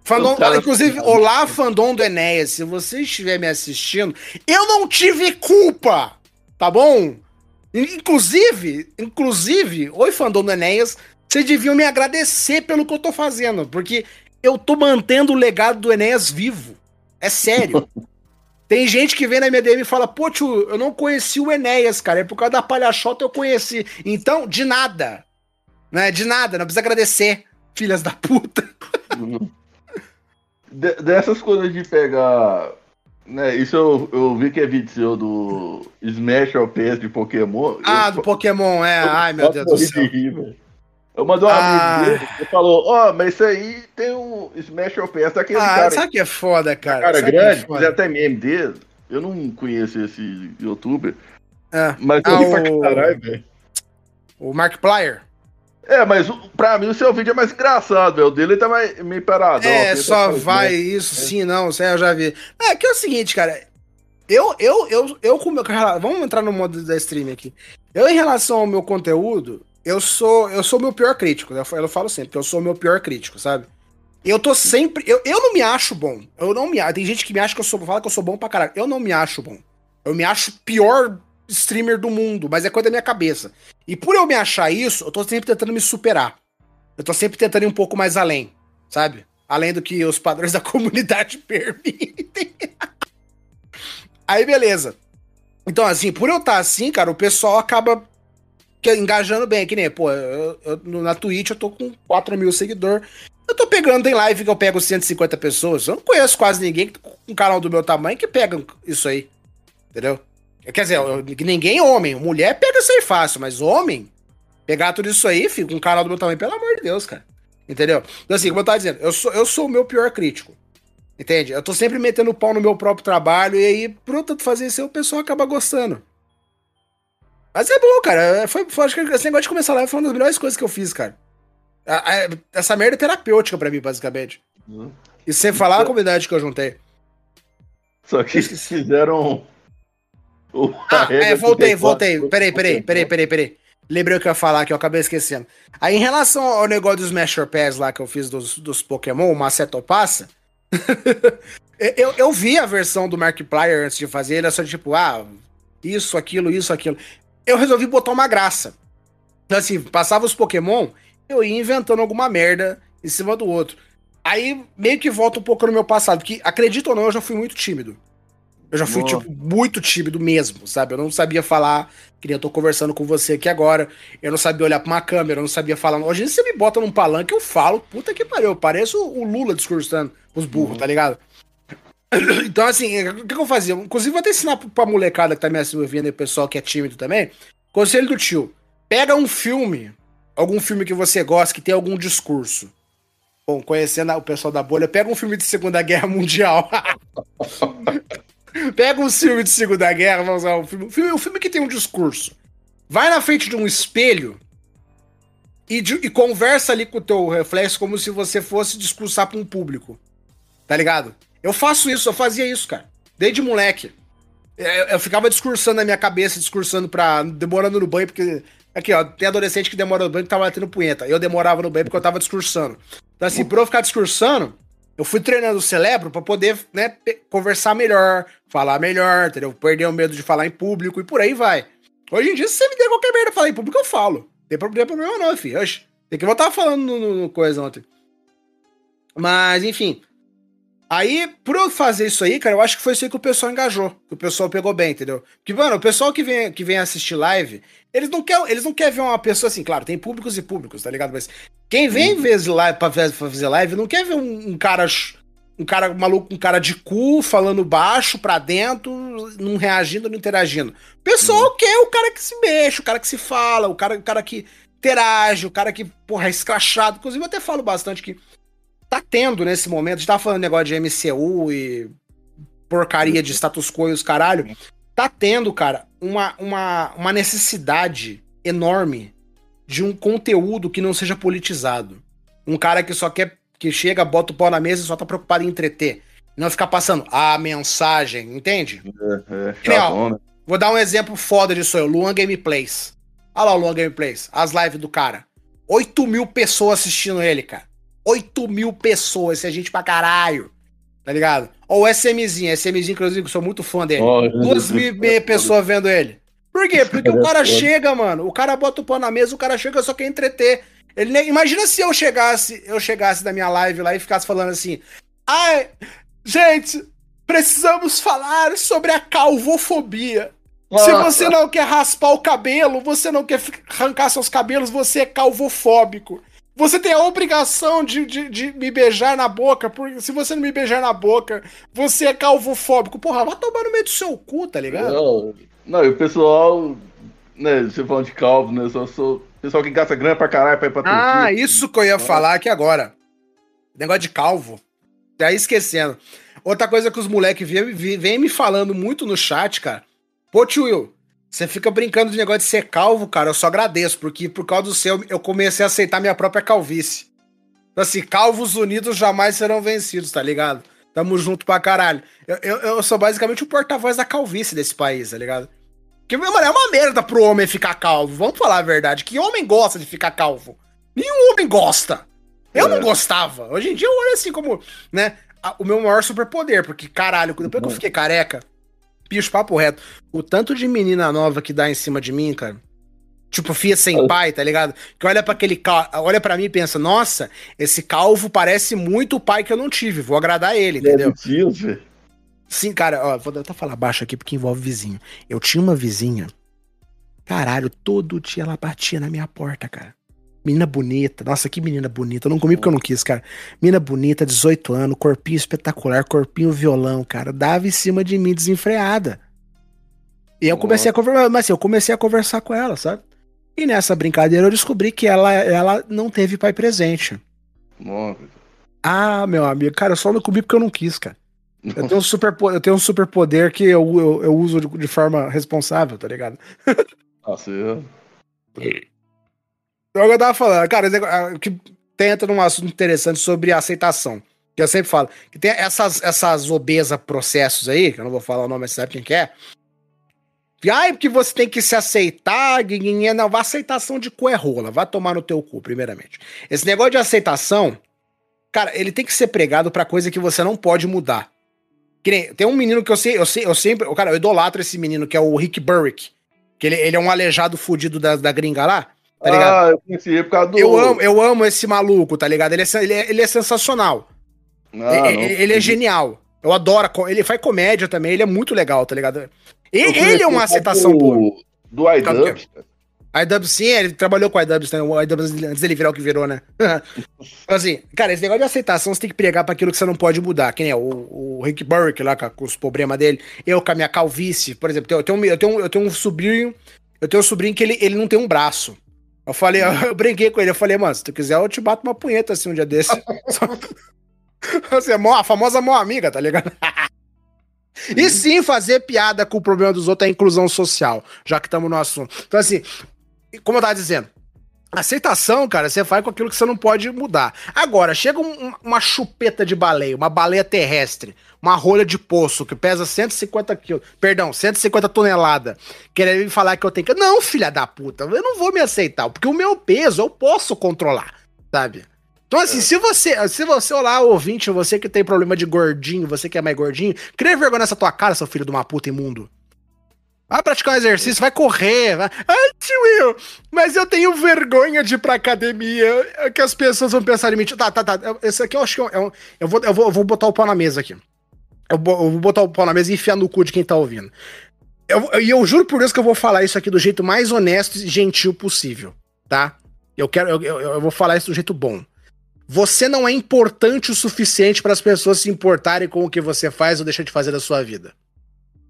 Fandom, inclusive, olá, fandom do Enéas, se você estiver me assistindo, eu não tive culpa, tá bom? Inclusive, inclusive, oi fandom do Enéas, vocês deviam me agradecer pelo que eu tô fazendo, porque eu tô mantendo o legado do Enéas vivo. É sério. Tem gente que vem na minha DM e fala, pô, tio, eu não conheci o Enéas, cara. É por causa da palhaçota eu conheci. Então, de nada. Né? De nada, não precisa agradecer, filhas da puta. De, dessas coisas de pegar né, isso eu, eu vi que é vídeo seu do Smash PS de Pokémon. Ah, eu, do Pokémon, é. Eu, Ai, meu Deus do céu. Rir, eu mandei um ah. amigo dele, ele falou, ó, oh, mas isso aí tem um Smash PS daquele ah, cara. Sabe que é foda, cara? Cara sabe grande, é fizer até meme dele. Eu não conheço esse youtuber. É. Mas eu ah, ri pra caralho, velho. O Mark Plyer? É, mas pra mim o seu vídeo é mais engraçado, velho. O dele tá mais, meio parado. É, só vai né? isso, é. sim, não, isso aí eu já vi. É, que é o seguinte, cara. Eu, eu, eu, eu com meu. Vamos entrar no modo da stream aqui. Eu, em relação ao meu conteúdo, eu sou eu sou meu pior crítico. Né? Eu, falo sempre que eu sou meu pior crítico, sabe? Eu tô sempre. Eu, eu não me acho bom. Eu não me Tem gente que me acha que eu sou. Fala que eu sou bom pra caralho. Eu não me acho bom. Eu me acho pior streamer do mundo, mas é coisa da minha cabeça. E por eu me achar isso, eu tô sempre tentando me superar. Eu tô sempre tentando ir um pouco mais além, sabe? Além do que os padrões da comunidade permitem. Aí, beleza. Então, assim, por eu estar assim, cara, o pessoal acaba engajando bem. Que nem, pô, eu, eu, na Twitch eu tô com 4 mil seguidores. Eu tô pegando, tem live que eu pego 150 pessoas. Eu não conheço quase ninguém com um canal do meu tamanho que pega isso aí. Entendeu? Quer dizer, ninguém homem. Mulher pega isso aí fácil, mas homem, pegar tudo isso aí, fica um canal do meu tamanho, pelo amor de Deus, cara. Entendeu? Então, assim, como eu tava dizendo, eu sou, eu sou o meu pior crítico. Entende? Eu tô sempre metendo o pau no meu próprio trabalho e aí, por eu tanto fazer isso, o pessoal acaba gostando. Mas é bom, cara. É, foi, foi, acho que esse negócio de começar lá foi uma das melhores coisas que eu fiz, cara. A, a, essa merda é terapêutica pra mim, basicamente. Uhum. E sem falar a comunidade que eu juntei. Só que eles fizeram ah, é, voltei, voltei. Peraí, peraí, peraí, peraí, peraí. Lembrei o que eu ia falar que eu acabei esquecendo. Aí, em relação ao negócio dos Smasher Pass lá que eu fiz dos, dos Pokémon, o Maceto Passa, eu, eu vi a versão do Markiplier antes de fazer, ele é só tipo, ah, isso, aquilo, isso, aquilo. Eu resolvi botar uma graça. Então, assim, passava os Pokémon, eu ia inventando alguma merda em cima do outro. Aí meio que volta um pouco no meu passado, que acredito ou não, eu já fui muito tímido. Eu já fui, Nossa. tipo, muito tímido mesmo, sabe? Eu não sabia falar, que nem eu tô conversando com você aqui agora. Eu não sabia olhar pra uma câmera, eu não sabia falar. Hoje você me bota num palanque, eu falo, puta que pariu, eu pareço o Lula discursando os burros, Uhum. tá ligado? Então, assim, o que, eu fazia? Inclusive, vou até ensinar pra molecada que tá me ouvindo e o pessoal que é tímido também. Conselho do tio: pega um filme, algum filme que você gosta, que tem algum discurso. Bom, conhecendo o pessoal da bolha, pega um filme de Segunda Guerra Mundial. pega um filme de Segunda Guerra, vamos usar um filme, um filme, um filme que tem um discurso. Vai na frente de um espelho e, de- e conversa ali com o teu reflexo como se você fosse discursar pra um público. Tá ligado? Eu faço isso, eu fazia isso, cara. Desde moleque. Eu, eu ficava discursando na minha cabeça, discursando pra. demorando no banho, porque. Aqui, ó, tem adolescente que demora no banho que tava batendo punheta. Eu demorava no banho porque eu tava discursando. Então, assim, pra eu ficar discursando, eu fui treinando o cérebro pra poder, né, conversar melhor, falar melhor, entendeu? Perder o medo de falar em público e por aí vai. Hoje em dia, se você me der qualquer merda falar em público, eu falo. Não tem pro- tem problema não, filho. Oxe, tem que voltar falando no- no coisa ontem. Mas, enfim. Aí, por eu fazer isso aí, cara, eu acho que foi isso aí que o pessoal engajou. Que o pessoal pegou bem, entendeu? Porque, mano, o pessoal que vem, que vem assistir live, eles não querem eles não quer ver uma pessoa assim, claro, tem públicos e públicos, tá ligado? Mas quem vem ver live, pra, fazer live não quer ver um, um cara. Um cara maluco, um cara de cu, falando baixo pra dentro, não reagindo, não interagindo. O pessoal quer o cara que se mexe, o cara que se fala, o cara, o cara que interage, o cara que, porra, é escrachado. Inclusive, eu até falo bastante que tá tendo nesse momento, a gente tava falando negócio de MCU e porcaria de status quo e os caralho, tá tendo, cara, uma, uma, uma necessidade enorme de um conteúdo que não seja politizado. Um cara que só quer, que chega, bota o pau na mesa e só tá preocupado em entreter. Não ficar passando a mensagem, entende? É, é, Que ó, chatão, né? Vou dar um exemplo foda disso aí, o Luan Gameplays. Olha lá o Luan Gameplays, as lives do cara. 8 mil pessoas assistindo ele, cara. 8 mil pessoas, isso é gente pra caralho. Tá ligado? Ó, o SMzinho, SMzinho, inclusive, que eu sou muito fã dele. Ó, Duas mil e meia pessoas vendo ele. Por quê? Porque o cara chega, mano. O cara bota o pau na mesa, o cara chega só quer entreter. Ele nem- Imagina se eu chegasse, eu chegasse da minha live lá e ficasse falando assim: Ai, gente, precisamos falar sobre a calvofobia. Se você não quer raspar o cabelo, você não quer arrancar seus cabelos, você é calvofóbico. Você tem a obrigação de, de, de me beijar na boca, porque se você não me beijar na boca, você é calvofóbico. Porra, vai tomar no meio do seu cu, tá ligado? Não, não, e o pessoal, né, você falando de calvo, né, só sou pessoal que gasta grana pra caralho pra ir pra Ah, Turquia. isso que eu ia falar aqui agora. Negócio de calvo. Já ia esquecendo. Outra coisa que os moleques vêm vem me falando muito no chat, cara. Pô, tio Will, você fica brincando de negócio de ser calvo, cara. Eu só agradeço, porque por causa do seu, eu comecei a aceitar minha própria calvície. Então, assim, calvos unidos jamais serão vencidos, tá ligado? Tamo junto pra caralho. Eu, eu, eu sou basicamente o porta-voz da calvície desse país, tá ligado? Porque, mano, é uma merda pro homem ficar calvo. Vamos falar a verdade. Que homem gosta de ficar calvo? Nenhum homem gosta. Eu É. não gostava. Hoje em dia eu olho assim como, né, a- o meu maior superpoder. Porque, caralho, depois que eu fiquei careca, bicho, papo reto, o tanto de menina nova que dá em cima de mim, cara. Tipo, fia sem pai, tá ligado? Que olha pra aquele cal... olha para mim e pensa, nossa, esse calvo parece muito o pai que eu não tive, vou agradar ele, entendeu? Entendeu? velho. Sim, cara, ó, vou até falar baixo aqui porque envolve vizinho. Eu tinha uma vizinha. Caralho, todo dia ela batia na minha porta, cara. Menina bonita. Nossa, que menina bonita. Eu não comi porque eu não quis, cara. Menina bonita, 18 anos, corpinho espetacular, corpinho violão, cara. Dava em cima de mim desenfreada. E eu comecei a conversar, mas assim, eu comecei a conversar com ela, sabe? E nessa brincadeira eu descobri que ela, ela não teve pai presente. Nossa. Ah, meu amigo, cara, eu só não comi porque eu não quis, cara. Eu tenho um super, eu tenho um super poder que eu, eu, eu uso de, de forma responsável, tá ligado? Nossa, eu... Então eu tava falando, cara, que tenta num assunto interessante sobre aceitação. Que eu sempre falo, que tem essas, essas obesa processos aí, que eu não vou falar o nome, mas você sabe quem que é. Que, ai, porque você tem que se aceitar, guiguinha, não, vai aceitação de cu é rola, vai tomar no teu cu, primeiramente. Esse negócio de aceitação, cara, ele tem que ser pregado pra coisa que você não pode mudar. Nem, tem um menino que eu sei, eu sei, eu sempre, cara, eu idolatro esse menino, que é o Rick Burrick. Que ele, ele é um aleijado fudido da, da gringa lá, tá ligado? Ah, eu conheci por causa do... Eu amo, eu amo esse maluco, tá ligado? Ele é, ele é, ele é sensacional. Não, ele, ele é genial. Eu adoro. Ele faz comédia também, ele é muito legal, tá ligado? Ele, ele é uma aceitação do- boa. Do iDubbbz, iDubbbz, sim, ele trabalhou com a iDubbbz, né? O iDubbbz antes dele virar o que virou, né? Então, assim, cara, esse negócio de aceitação você tem que pregar pra aquilo que você não pode mudar. Quem é? O, o Rick Burke lá com, os problemas dele. Eu com a minha calvície, por exemplo, eu tenho, um- eu tenho, eu tenho um sobrinho, eu tenho um sobrinho que ele, ele não tem um braço. Eu falei, eu, brinquei com ele, eu falei, mano, se tu quiser, eu te bato uma punheta assim um dia desse. Só- Você é mó- a famosa mão amiga, tá ligado? E sim, fazer piada com o problema dos outros é inclusão social, já que estamos no assunto. Então, assim, como eu tava dizendo, aceitação, cara, você faz com aquilo que você não pode mudar. Agora, chega um- uma chupeta de baleia, uma baleia terrestre, uma rolha de poço que pesa 150 quilos, perdão, 150 toneladas, querendo me falar que eu tenho que. Não, filha da puta, eu não vou me aceitar, porque o meu peso eu posso controlar, sabe? Então, assim, se você, se você, olá, ouvinte, você que tem problema de gordinho, você que é mais gordinho, cria vergonha nessa tua cara, seu filho de uma puta imundo. Vai praticar um exercício, vai correr. Vai... Ai, tio Will, mas eu tenho vergonha de ir pra academia, é que as pessoas vão pensar em mim. Tá, tá, tá. Esse aqui eu acho que é é um- eu, vou, eu, vou, eu vou botar o pau na mesa aqui. Eu, eu vou botar o pau na mesa e enfiar no cu de quem tá ouvindo. Eu- E eu, juro por Deus que eu vou falar isso aqui do jeito mais honesto e gentil possível, tá? Eu quero, eu, eu, eu vou falar isso do jeito bom. Você não é importante o suficiente para as pessoas se importarem com o que você faz ou deixa de fazer da sua vida.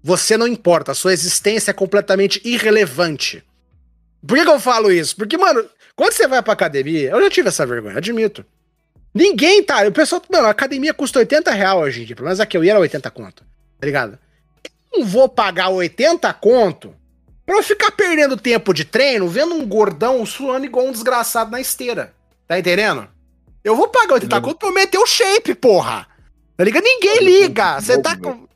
Você não importa, a sua existência é completamente irrelevante. Por que, que eu falo isso? Porque, mano, quando você vai pra academia, eu já tive essa vergonha, admito. Ninguém tá. O pessoal, mano, a academia custa 80 reais hoje em dia. Pelo menos aqui eu ia era 80 conto. Tá ligado? Eu não vou pagar 80 conto pra eu ficar perdendo tempo de treino vendo um gordão suando igual um desgraçado na esteira. Tá entendendo? Eu vou pagar 80 conto pra eu meter o shape, porra. Tá ligado? Ninguém liga. Você tá com.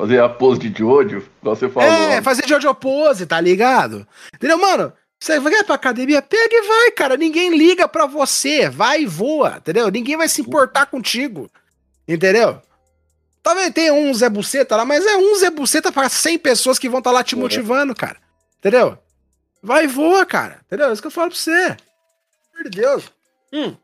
Fazer a pose de Jojo, igual você falou. É, fazer Jojo Pose, tá ligado? Entendeu, mano? Você vai pra academia, pega e vai, cara. Ninguém liga pra você. Vai e voa, entendeu? Ninguém vai se importar contigo. Entendeu? Talvez tenha um Zé Buceta lá, mas é um Zé Buceta pra 100 pessoas que vão estar lá te É. motivando, cara. Entendeu? Vai e voa, cara. Entendeu? É isso que eu falo pra você. De Deus. Hum.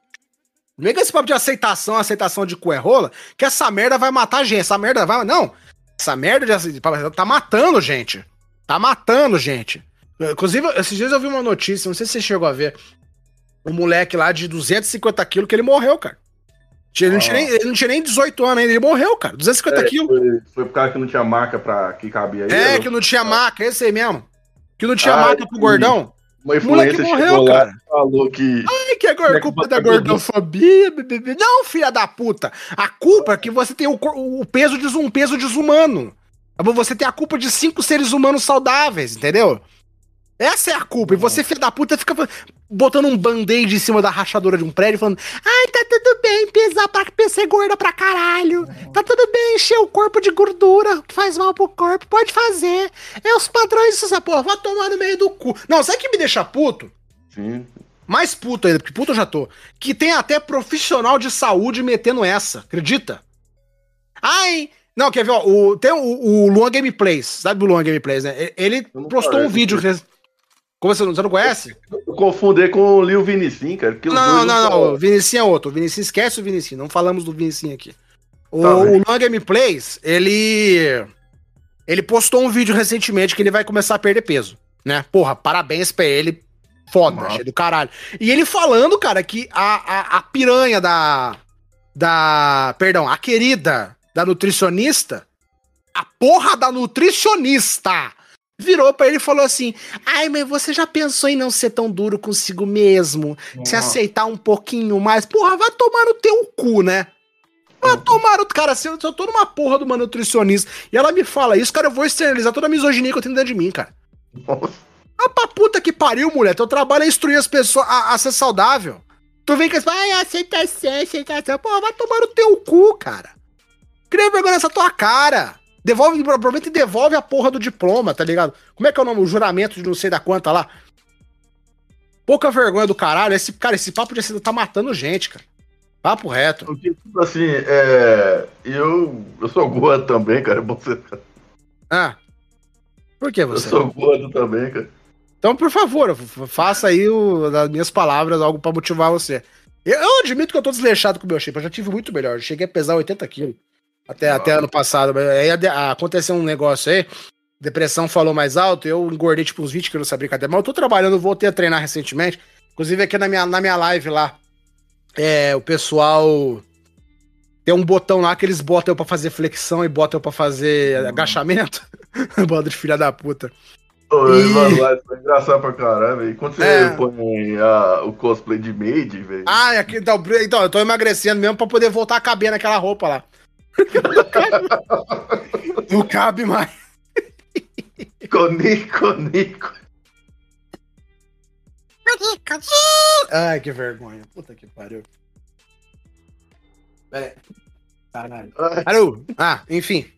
Não vem com esse papo de aceitação, aceitação de cu é rola, que essa merda vai matar gente. Essa merda vai. Não. Essa merda de tá matando gente. Tá matando gente. Inclusive, esses dias eu vi uma notícia, não sei se você chegou a ver. Um moleque lá de 250 quilos que ele morreu, cara. Ele não, tinha nem, ele não tinha nem 18 anos ainda, ele morreu, cara. 250 É, quilos. foi, foi por causa que não tinha marca pra que cabia aí. É, que não tinha maca, esse aí mesmo. Que não tinha Ah, maca pro gordão. Uma moleque influência morreu, lá cara. falou que. Ai, que é culpa você da gordofobia. bebê. Não, filha da puta. A culpa é que você tem o, o peso, de, um peso desumano. Você tem a culpa de cinco seres humanos saudáveis, entendeu? Essa é a culpa. E você, filha da puta, fica botando um band-aid em cima da rachadura de um prédio, falando: Ai, tá tudo bem pesar pra ser gorda pra caralho. Tá tudo bem encher o corpo de gordura, que faz mal pro corpo. Pode fazer. É os padrões dessa porra. Vai tomar no meio do cu. Não, sabe que me deixa puto? Sim. Mais puto ainda, porque puto eu já tô. Que tem até profissional de saúde metendo essa, acredita? Ai. Não, quer ver, ó, o, tem o, o Luan Gameplays, sabe o Luan Gameplays, né? Ele postou um conheço. vídeo. Como você não, você não conhece? Eu confundi com o Lil Vinicim, cara. Não, não, não, são- O Vinicinho é outro. O Vinicinho esquece o Vinicinho. Não falamos do Vinicinho aqui. O, Tá o Luan Gameplays, ele. Ele postou um vídeo recentemente que ele vai começar a perder peso, né? Porra, parabéns pra ele. Foda, Nossa. achei do caralho. E ele falando, cara, que a, a, a piranha da. Da. Perdão, a querida da nutricionista. A porra da nutricionista! Virou pra ele e falou assim: Ai, mas você já pensou em não ser tão duro consigo mesmo? Se Nossa. aceitar um pouquinho mais? Porra, vai tomar no teu cu, né? Vai tomar no. Cara, se eu, se eu tô numa porra de uma nutricionista e ela me fala isso, cara, eu vou externalizar toda a misoginia que eu tenho dentro de mim, cara. Nossa. Ah, pra puta que pariu, mulher. Teu trabalho é instruir as pessoas a, a ser saudável. Tu vem com esse. Ai, aceitação, aceitação. Porra, vai tomar no teu cu, cara. Cria vergonha nessa tua cara. Devolve, aproveita e devolve a porra do diploma, tá ligado? Como é que é o nome? O juramento de não sei da quanta lá. Pouca vergonha do caralho. Esse, cara, esse papo de aceitação tá matando gente, cara. Papo reto. Tipo assim, é. Eu, eu sou gordo também, cara. Você, Ah. Por que eu você? sou gordo também, cara. Então, por favor, faça aí o, das minhas palavras algo pra motivar você. Eu, eu admito que eu tô desleixado com o meu shape, eu já tive muito melhor. Eu cheguei a pesar 80 quilos até, até ano passado. Aí ade- aconteceu um negócio aí, depressão falou mais alto, eu engordei tipo uns 20 quilos nessa brincadeira. Mas eu tô trabalhando, voltei a treinar recentemente. Inclusive aqui na minha, na minha live lá, é, o pessoal tem um botão lá que eles botam eu pra fazer flexão e botam eu pra fazer agachamento. Bota de filha da puta. Ô, E- mano, lá, é engraçado pra caramba. E quando você É. põe a- o cosplay de maid, velho. Ah, é aqui, então, então, eu tô emagrecendo mesmo pra poder voltar a caber naquela roupa lá. Não cabe mais. Conico, Nico. Ai, que vergonha. Puta que pariu. Pera aí. Caralho. Alô? Ah, enfim.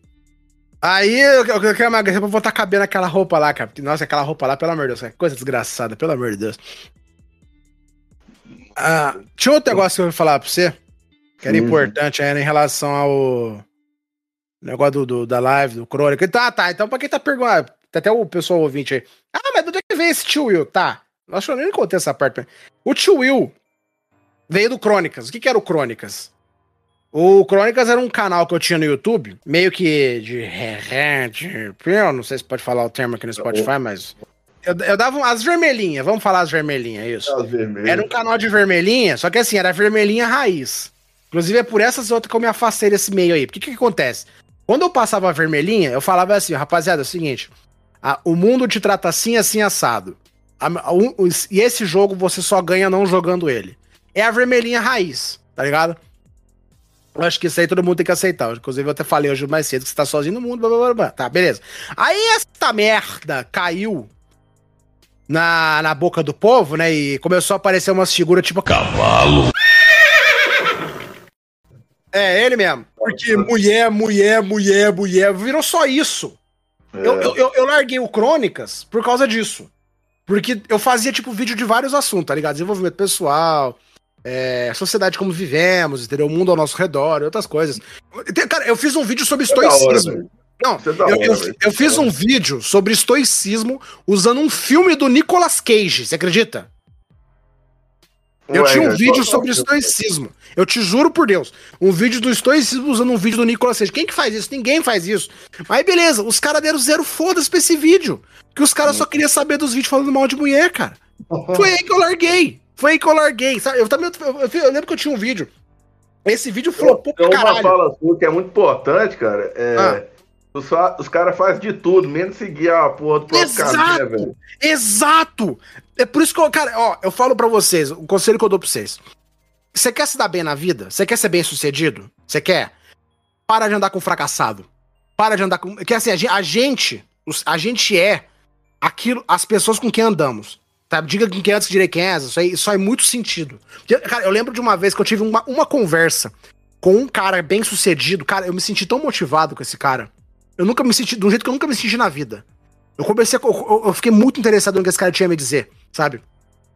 Aí eu, eu, eu quero emagrecer pra voltar a caber naquela roupa lá, cara. Porque, nossa, aquela roupa lá, pelo amor de Deus, que coisa desgraçada, pelo amor de Deus. Ah, tinha outro negócio que eu ia falar pra você, que era Sim. importante ainda em relação ao negócio do, do- da live, do Crônica. Tá, tá. Então, pra quem tá perguntando, tá até o pessoal ouvinte aí. Ah, mas de onde é que veio esse tio Will? Tá. Acho que eu nem contei essa parte. O tio Will veio do Crônicas. O que, que era o Crônicas? O Crônicas era um canal que eu tinha no YouTube, meio que de de eu não sei se pode falar o termo aqui no Spotify, mas eu, eu dava as vermelhinhas, vamos falar as vermelhinhas, isso. as vermelhas. Era um canal de vermelhinha, só que assim, era vermelhinha raiz. Inclusive é por essas outras que eu me afastei desse meio aí. Porque o que, que acontece? Quando eu passava a vermelhinha, eu falava assim, rapaziada, é o seguinte, a- o mundo te trata assim, assim, assado. A- a- um- os- e esse jogo você só ganha não jogando ele. É a vermelhinha raiz, tá ligado? Eu acho que isso aí todo mundo tem que aceitar. Inclusive, eu até falei hoje mais cedo que você tá sozinho no mundo, blá, blá, blá. Tá, beleza. Aí essa merda caiu na, na boca do povo, né? E começou a aparecer umas figuras tipo. Cavalo. É, ele mesmo. Porque mulher, mulher, mulher, mulher. Virou só isso. É. Eu, eu, eu, larguei o Crônicas por causa disso. Porque eu fazia, tipo, vídeo de vários assuntos, tá ligado? Desenvolvimento pessoal, é, sociedade como vivemos, entendeu? O mundo ao nosso redor e outras coisas. Cara, eu fiz um vídeo sobre é estoicismo. Não, é eu, eu- eu fiz um vídeo sobre estoicismo usando um filme do Nicolas Cage, você acredita? Eu tinha um vídeo sobre estoicismo. Eu te juro por Deus. Um vídeo do estoicismo usando um vídeo do Nicolas Cage. Quem que faz isso? Ninguém faz isso. Mas beleza, os caras deram zero foda-se pra esse vídeo. Que os caras só queriam saber dos vídeos falando mal de mulher, cara. Foi aí que eu larguei. Foi aí que eu larguei. Sabe? Eu também. Eu, eu- lembro que eu tinha um vídeo. Esse vídeo flopou Tem pra uma caralho. fala sua que é muito importante, cara. É, Ah. Os, os caras fazem de tudo, menos seguir a porra do próprio Exato. caminho, né, velho? Exato! É por isso que eu, cara, ó, eu falo pra vocês, o conselho que eu dou pra vocês. Você quer se dar bem na vida? Você quer ser bem sucedido? Você quer? Para de andar com fracassado. Para de andar com. Que assim, a gen- a gente, a gente é aquilo, as pessoas com quem andamos. Tá? Diga com quem antes direi quem é, isso aí, isso faz muito sentido. Cara, eu lembro de uma vez que eu tive uma, uma conversa com um cara bem sucedido. Cara, eu me senti tão motivado com esse cara. Eu nunca me senti, de um jeito que eu nunca me senti na vida. Eu comecei eu, eu fiquei muito interessado no que esse cara tinha a me dizer, sabe?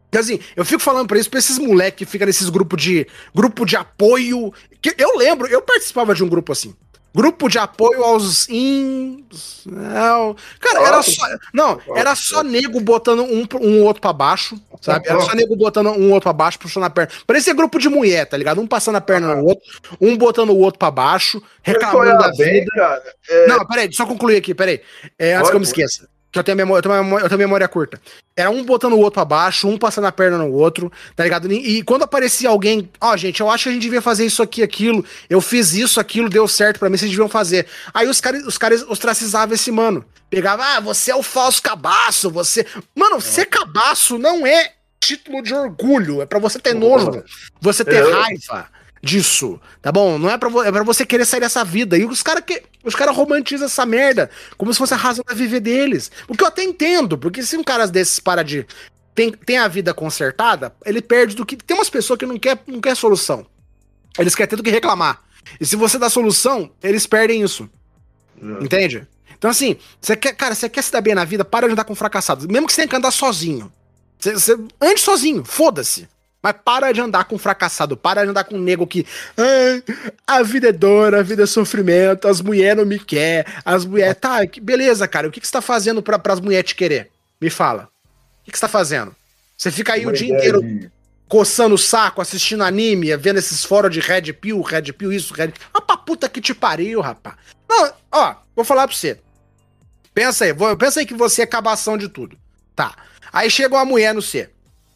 Porque assim, eu fico falando pra isso, pra esses moleques que ficam nesses grupos de. Grupo de apoio. Que eu lembro, eu participava de um grupo assim. Grupo de apoio aos ins. Não. Cara, era só. Não, era só nego botando um, um outro pra baixo, sabe? Era só nego botando um outro pra baixo, puxando a perna. Parecia grupo de mulher, tá ligado? Um passando a perna no outro, um botando o outro pra baixo, reclamando bem, cara. É, Não, peraí, só concluir aqui, peraí. É, antes Pode, que eu me esqueça. Que eu tenho, memória, eu, tenho memória, eu tenho memória curta. Era um botando o outro pra baixo, um passando a perna no outro, tá ligado? E, e quando aparecia alguém, ó, gente, eu acho que a gente devia fazer isso aqui, aquilo. Eu fiz isso, aquilo, deu certo pra mim, vocês deviam fazer. Aí os caras os caras ostracizavam esse mano. Pegava, ah, você é o falso cabaço, você. Mano, ser cabaço não é título de orgulho, é pra você ter nojo, você ter É. raiva disso, tá bom? Não é pra, é pra você querer sair dessa vida. E os caras que os cara romantizam essa merda como se fosse a razão da viver deles. O que eu até entendo, porque se um cara desses para de. Tem, tem a vida consertada, ele perde do que. Tem umas pessoas que não quer, não quer solução. Eles querem ter do que reclamar. E se você dá solução, eles perdem isso. Entende? Então, assim, você quer, cara, você quer se dar bem na vida, para de andar com fracassados. Mesmo que você tenha que andar sozinho. Você, você, ande sozinho, foda-se. Mas para de andar com fracassado, para de andar com um nego que. "Ai, a vida é dor, a vida é sofrimento, as mulheres não me querem, as mulheres. Tá, que- beleza, cara. O que, que você tá fazendo pra, pras mulheres te querer? Me fala. O que, que você tá fazendo? Você fica aí uma o dia ideia inteiro. coçando o saco, assistindo anime, vendo esses fóruns de Red Pill, Red Pill, isso, Red Ah, pra puta que te pariu, rapaz. Não, ó, vou falar pra você. Pensa aí, vou, pensa aí que você é cabação de tudo. Tá. Aí chega uma mulher no C.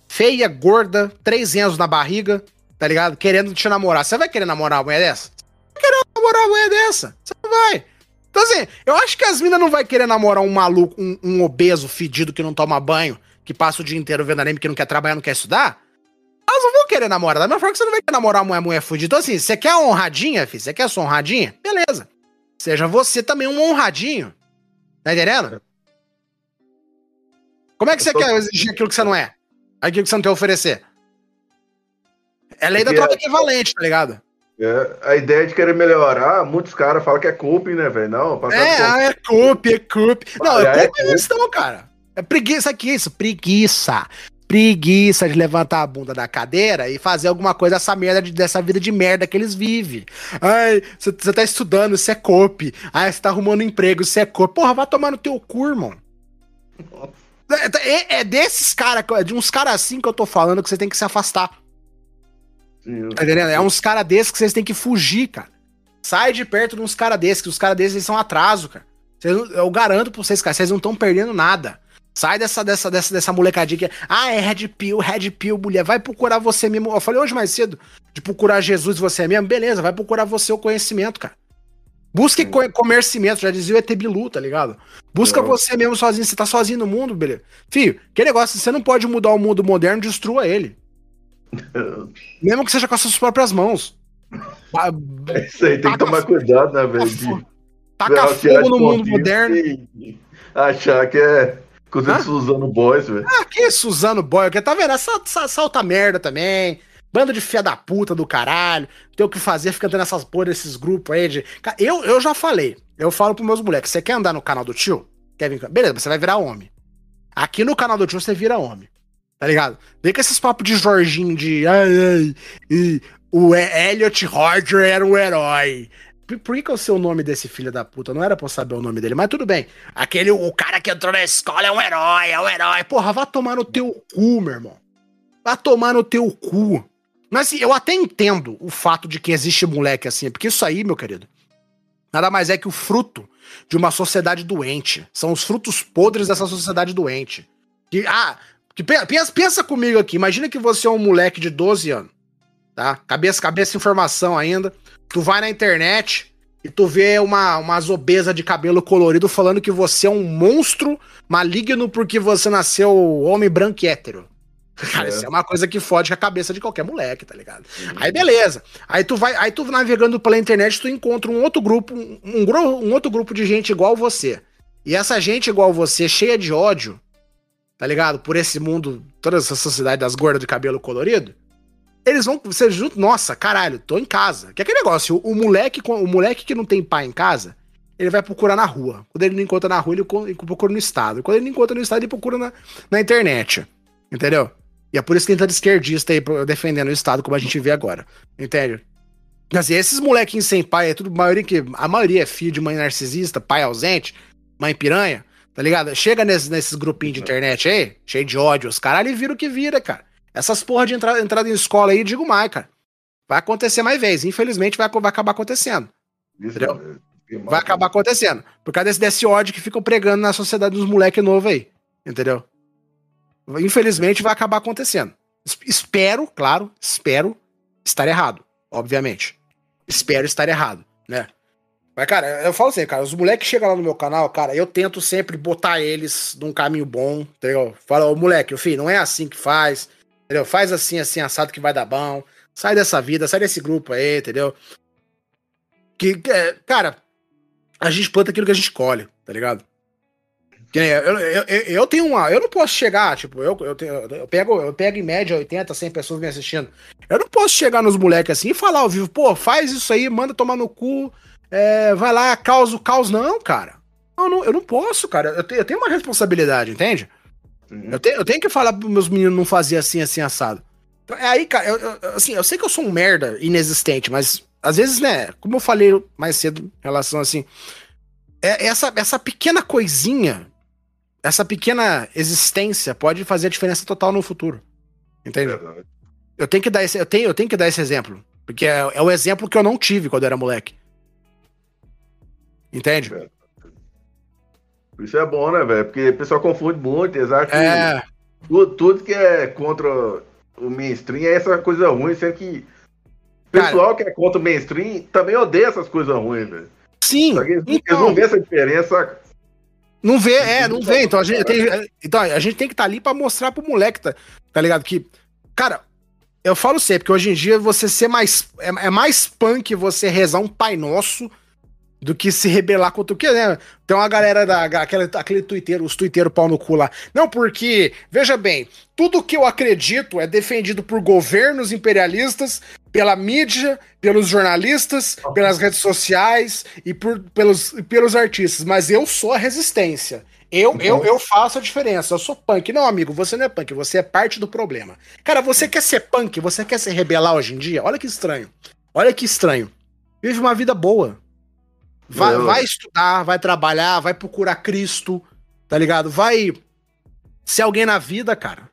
Feia, gorda, três anos na barriga, tá ligado? Querendo te namorar. Você vai querer namorar uma mulher dessa? Vai querer namorar uma mulher dessa? Você não vai. Então, assim, eu acho que as minas não vai querer namorar um maluco, um, um obeso, fedido, que não toma banho, que passa o dia inteiro vendo anime, que não quer trabalhar, não quer estudar. Elas não vão querer namorar. Da mesma forma que você não vai querer namorar uma mulher, mulher fudida. Então, assim, você quer honradinha, filho? Você quer sua honradinha? Beleza. Seja você também um honradinho. Tá entendendo? Como é que você tô... quer exigir aquilo que você não é? Aquilo que você não tem a oferecer? É lei da troca equivalente, tá ligado? É, a ideia de querer melhorar, muitos caras falam que é coping, né, velho? Não, é, ah, é coping, é coping. Não, é coping é questão, cara. É preguiça aqui, isso, preguiça. Preguiça de levantar a bunda da cadeira e fazer alguma coisa dessa merda, de, dessa vida de merda que eles vivem. Ai, você tá estudando, isso é copy. Ai, você tá arrumando emprego, isso é copy. Porra, vai tomar no teu cu, irmão. É, é desses caras, de uns caras assim que eu tô falando que você tem que se afastar. Sim, tá entendendo? É uns caras desses que vocês têm que fugir, cara. Sai de perto de uns caras desses, que os caras desses são atraso, cara. Vocês, eu garanto pra vocês, cara, vocês não estão perdendo nada. Sai dessa, dessa, dessa, dessa molecadinha que ah, é Red Pill, Red Pill, mulher. Vai procurar você mesmo. Eu falei hoje mais cedo de procurar Jesus você mesmo. Beleza, vai procurar você o conhecimento, cara. Busque co comercimento, já dizia o ET Bilu, tá ligado? Busca você mesmo sozinho, você tá sozinho no mundo, beleza? Filho, que negócio, você não pode mudar o mundo moderno, destrua ele. Mesmo que seja com as suas próprias mãos. É isso aí, tem que tomar cuidado, né, velho? Taca fogo no mundo moderno. Achar que é coisa de Suzano Boys, velho. Ah, que Suzano Boy? Tá vendo? Essa, essa, salta merda também. Banda de fia da puta do caralho. Tem o que fazer, fica dando essas porra desses grupos aí de. Eu, eu já falei. Eu falo pros meus moleques: você quer andar no canal do tio? Vir? Beleza, você vai virar homem. Aqui no canal do tio você vira homem. Tá ligado? Vem com esses papos de Jorginho de. Ai, ai, e o Elliot Roger era um herói. Por que, que é o seu nome desse filho da puta? Não era pra eu saber o nome dele, mas tudo bem. Aquele, o cara que entrou na escola é um herói, é um herói. Porra, vá tomar no teu cu, meu irmão. Vá tomar no teu cu. Mas assim, eu até entendo o fato de que existe moleque assim, porque isso aí, meu querido, nada mais é que o fruto de uma sociedade doente. São os frutos podres dessa sociedade doente. Que, ah, que pensa, pensa comigo aqui, imagina que você é um moleque de 12 anos, tá? Cabeça, cabeça informação ainda. Tu vai na internet e tu vê uma, umas obesas de cabelo colorido falando que você é um monstro maligno porque você nasceu homem branco e hétero. Cara, é. isso é uma coisa que fode a cabeça de qualquer moleque, tá ligado? Uhum. Aí beleza. Aí tu vai, aí tu navegando pela internet, tu encontra um outro grupo, um, um, outro grupo de gente igual você. E essa gente igual você, cheia de ódio, tá ligado? Por esse mundo, toda essa sociedade das gordas de cabelo colorido, eles vão ser junto, nossa, caralho, tô em casa. Que é aquele negócio, o, o, moleque, o moleque que não tem pai em casa, ele vai procurar na rua. Quando ele não encontra na rua, ele, ele procura no estado. Quando ele não encontra no estado, ele procura na, na internet. Entendeu? E é por isso que ele tá de esquerdista aí, defendendo o estado, como a gente vê agora. Entende? Assim, esses molequinhos sem pai, é tudo, maioria, que, a maioria é filho de mãe narcisista, pai ausente, mãe piranha. Tá ligado? Chega nesses, nesses grupinhos de internet aí, cheio de ódio, os caras ali viram o que vira, cara. Essas porra de entrada, entrada em escola aí, digo mais, cara. Vai acontecer mais vezes. Infelizmente, vai, vai acabar acontecendo. Isso entendeu? Vai acabar acontecendo. Por causa desse, desse ódio que ficam pregando na sociedade dos moleques novos aí. Entendeu? Infelizmente, vai acabar acontecendo. Espero, claro, espero estar errado. Obviamente. Espero estar errado, né? Mas, cara, eu falo assim, cara, os moleques chegam lá no meu canal, cara, eu tento sempre botar eles num caminho bom, entendeu? Fala, ô moleque, filho, não é assim que faz, entendeu? Faz assim, assim, assado que vai dar bom. Sai dessa vida, sai desse grupo aí, entendeu? Que, cara, a gente planta aquilo que a gente colhe, tá ligado? Eu, eu, eu, eu, tenho uma. Eu não posso chegar, tipo, eu, eu, tenho, eu, pego, eu pego em média 80, 100 pessoas me assistindo. Eu não posso chegar nos moleques assim e falar ao vivo, pô, faz isso aí, manda tomar no cu, é, vai lá, causa o caos. Não, cara. Não, não, eu não posso, cara. Eu, te, eu tenho uma responsabilidade, entende? Uhum. Eu, te, eu tenho que falar pros meus meninos não fazer assim, assim, assado. Então, é aí, cara, eu, eu, assim, eu sei que eu sou um merda inexistente, mas às vezes, né, como eu falei mais cedo em relação assim, é, essa, essa pequena coisinha, essa pequena existência pode fazer a diferença total no futuro. Entende? Eu tenho que dar esse, eu tenho, eu tenho que dar esse exemplo. Porque é, é o exemplo que eu não tive quando eu era moleque. Entende? Isso é bom, né, velho? Porque o pessoal confunde muito, eles que É. tudo, tudo que é contra o mainstream é essa coisa ruim, sendo que o Cara- pessoal que é contra o mainstream também odeia essas coisas ruins, velho. Sim. Só que eles, eles Então, não vêem essa diferença. Não vê, é, não vê. Então a gente tem, então, a gente tem que estar ali pra mostrar pro moleque, tá, tá ligado? Que, cara, eu falo sempre que hoje em dia você ser mais. É, é mais punk você rezar um Pai Nosso do que se rebelar contra o que, né? Tem uma galera da. Aquele, aquele tuiteiro, os tuiteiros pau no cu lá. Não, porque, veja bem, tudo que eu acredito é defendido por governos imperialistas, pela mídia, pelos jornalistas, pelas redes sociais e por, pelos, pelos artistas. Mas eu sou a resistência. Eu, eu, eu faço a diferença. Eu sou punk. Não, amigo, você não é punk, você é parte do problema. Cara, você quer ser punk? Você quer se rebelar hoje em dia? Olha que estranho. Olha que estranho. Vive uma vida boa. Vai, Eu- vai estudar, vai trabalhar, vai procurar Cristo, tá ligado? Vai ser alguém na vida, cara.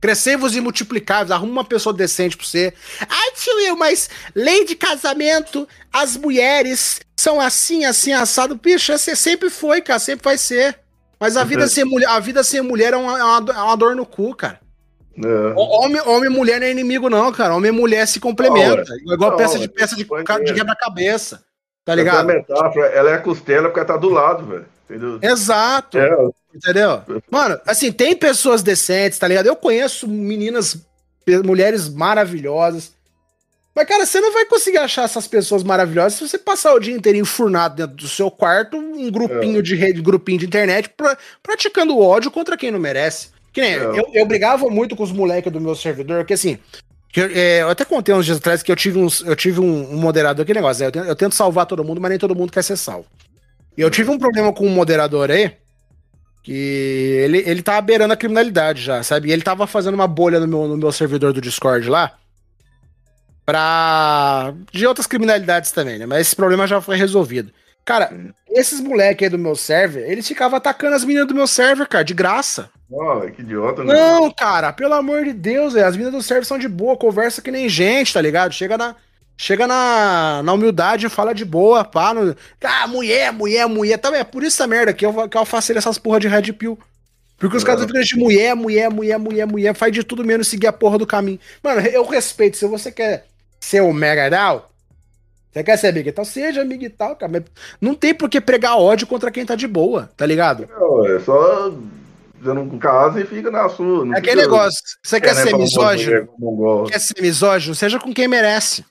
Crescei-vos e multiplicai-vos, arruma uma pessoa decente pra você. Ai, tio Will, mas lei de casamento, as mulheres são assim, assim, assado. Bicho, você sempre foi, cara, sempre vai ser. Mas a vida Uhum. sem mulher, a vida sem mulher é uma, é uma, é uma dor no cu, cara. Ho- Homem, homem e mulher não é inimigo, não, cara. Homem e mulher se complementam. Igual Não, peça de é peça de, de quebra-cabeça. Tá Essa ligado? metáfora, ela é a costela porque ela tá do lado, velho. Exato. É, Entendeu? Mano, assim, tem pessoas decentes, tá ligado? Eu conheço meninas, mulheres maravilhosas. Mas, cara, você não vai conseguir achar essas pessoas maravilhosas se você passar o dia inteiro enfurnado dentro do seu quarto, um grupinho de rede, grupinho de internet, pra- praticando ódio contra quem não merece. Que nem, É. eu, eu brigava muito com os moleques do meu servidor, porque assim, que eu, é, eu até contei uns dias atrás que eu tive, uns, eu tive um, um moderador, que negócio, né? Eu tento, eu tento salvar todo mundo, mas nem todo mundo quer ser salvo. E eu tive um problema com um moderador aí, que ele, ele tava beirando a criminalidade já, sabe? E ele tava fazendo uma bolha no meu, no meu servidor do Discord lá, pra... de outras criminalidades também, né? Mas esse problema já foi resolvido. Cara, esses moleques aí do meu server, eles ficavam atacando as meninas do meu server, cara, de graça. ó, que idiota, né? Não, cara, pelo amor de Deus, velho, as meninas do server são de boa, conversa que nem gente, tá ligado? Chega na, chega na, na humildade fala de boa, pá. No, ah, mulher, mulher, mulher. Tá, é por isso essa merda que eu, que eu faço essas porra de red pill. Porque os É. caras ficam de mulher, mulher, mulher, mulher, mulher, faz de tudo menos seguir a porra do caminho. Mano, eu respeito, se você quer ser o mega down, você quer ser amigo e tal, seja amigo e tal, cara. Mas não tem por que pregar ódio contra quem tá de boa, tá ligado? Não, é só você não casa e fica na sua. É aquele negócio, você quer querendo ser misógino? quer ser misógino, seja com quem merece.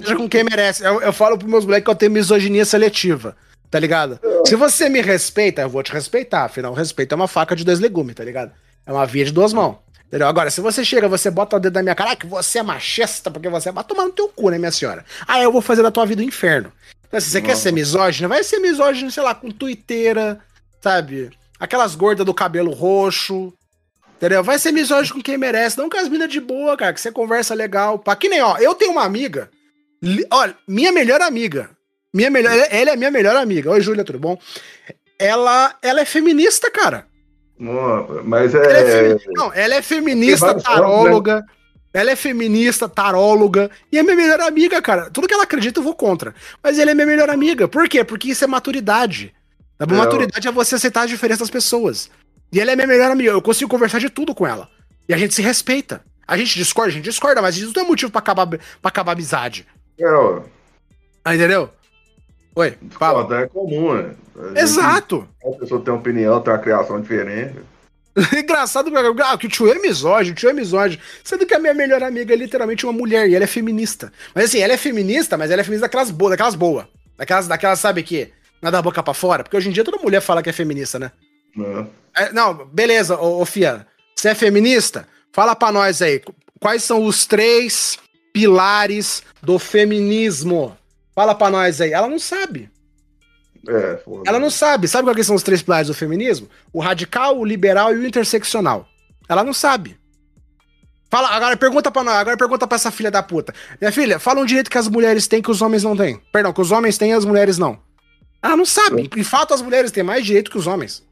Seja com quem merece. Eu, eu falo pros meus moleques que eu tenho misoginia seletiva, tá ligado? Se você me respeita, eu vou te respeitar. Afinal, o respeito é uma faca de dois legumes, tá ligado? É uma via de duas mãos. Entendeu? Agora, se você chega, você bota o dedo na minha cara, ah, que você é machista, porque você é. Vai tomar no teu cu, né, minha senhora? Ah, eu vou fazer da tua vida o inferno. Então, se você quer ser misógino, vai ser misógino, sei lá, com tuiteira, sabe? Aquelas gordas do cabelo roxo, Entendeu? Vai ser misógino com quem merece, não com as minas de boa, cara, que você conversa legal. Pá, que nem, ó, eu tenho uma amiga, li- olha, minha melhor amiga, minha melhor, ela, ela é minha melhor amiga. Oi, Júlia, tudo bom? Ela, ela é feminista, cara. Não, mas Ela é, é. femi- não, ela é feminista, taróloga. Ela é feminista, taróloga. E é minha melhor amiga, cara. Tudo que ela acredita eu vou contra. Mas ela é minha melhor amiga. Por quê? Porque isso é maturidade. A É, maturidade é você aceitar a diferença das pessoas. E ela é minha melhor amiga. Eu consigo conversar de tudo com ela. E a gente se respeita. A gente discorda, a gente discorda, mas isso não é motivo pra acabar, pra acabar a amizade. É, ó, Ah, entendeu? Oi, fala. discordar é comum, né? Gente- Exato. A pessoa tem uma opinião, tem uma criação diferente. Engraçado ah, que o tio é misógino, o tio é misógino. Sendo que a minha melhor amiga é literalmente uma mulher e ela é feminista. Mas assim, ela é feminista, mas ela é feminista daquelas boas, daquelas boas. Daquelas, daquelas, sabe que? Nada da boca pra fora. Porque hoje em dia toda mulher fala que é feminista, né? Né? É, não, beleza, ô, ô Fia. Você é feminista? Fala pra nós aí. Quais são os três pilares do feminismo? Fala pra nós aí. Ela não sabe. É, foda. Ela não sabe. Sabe quais são os três pilares do feminismo? O radical, o liberal e o interseccional. Ela não sabe. Fala, agora pergunta pra nós, agora pergunta pra essa filha da puta. Minha filha, fala um direito que as mulheres têm que os homens não têm. Perdão, que os homens têm e as mulheres não. Ela não sabe. De fato, as mulheres têm mais direito que os homens.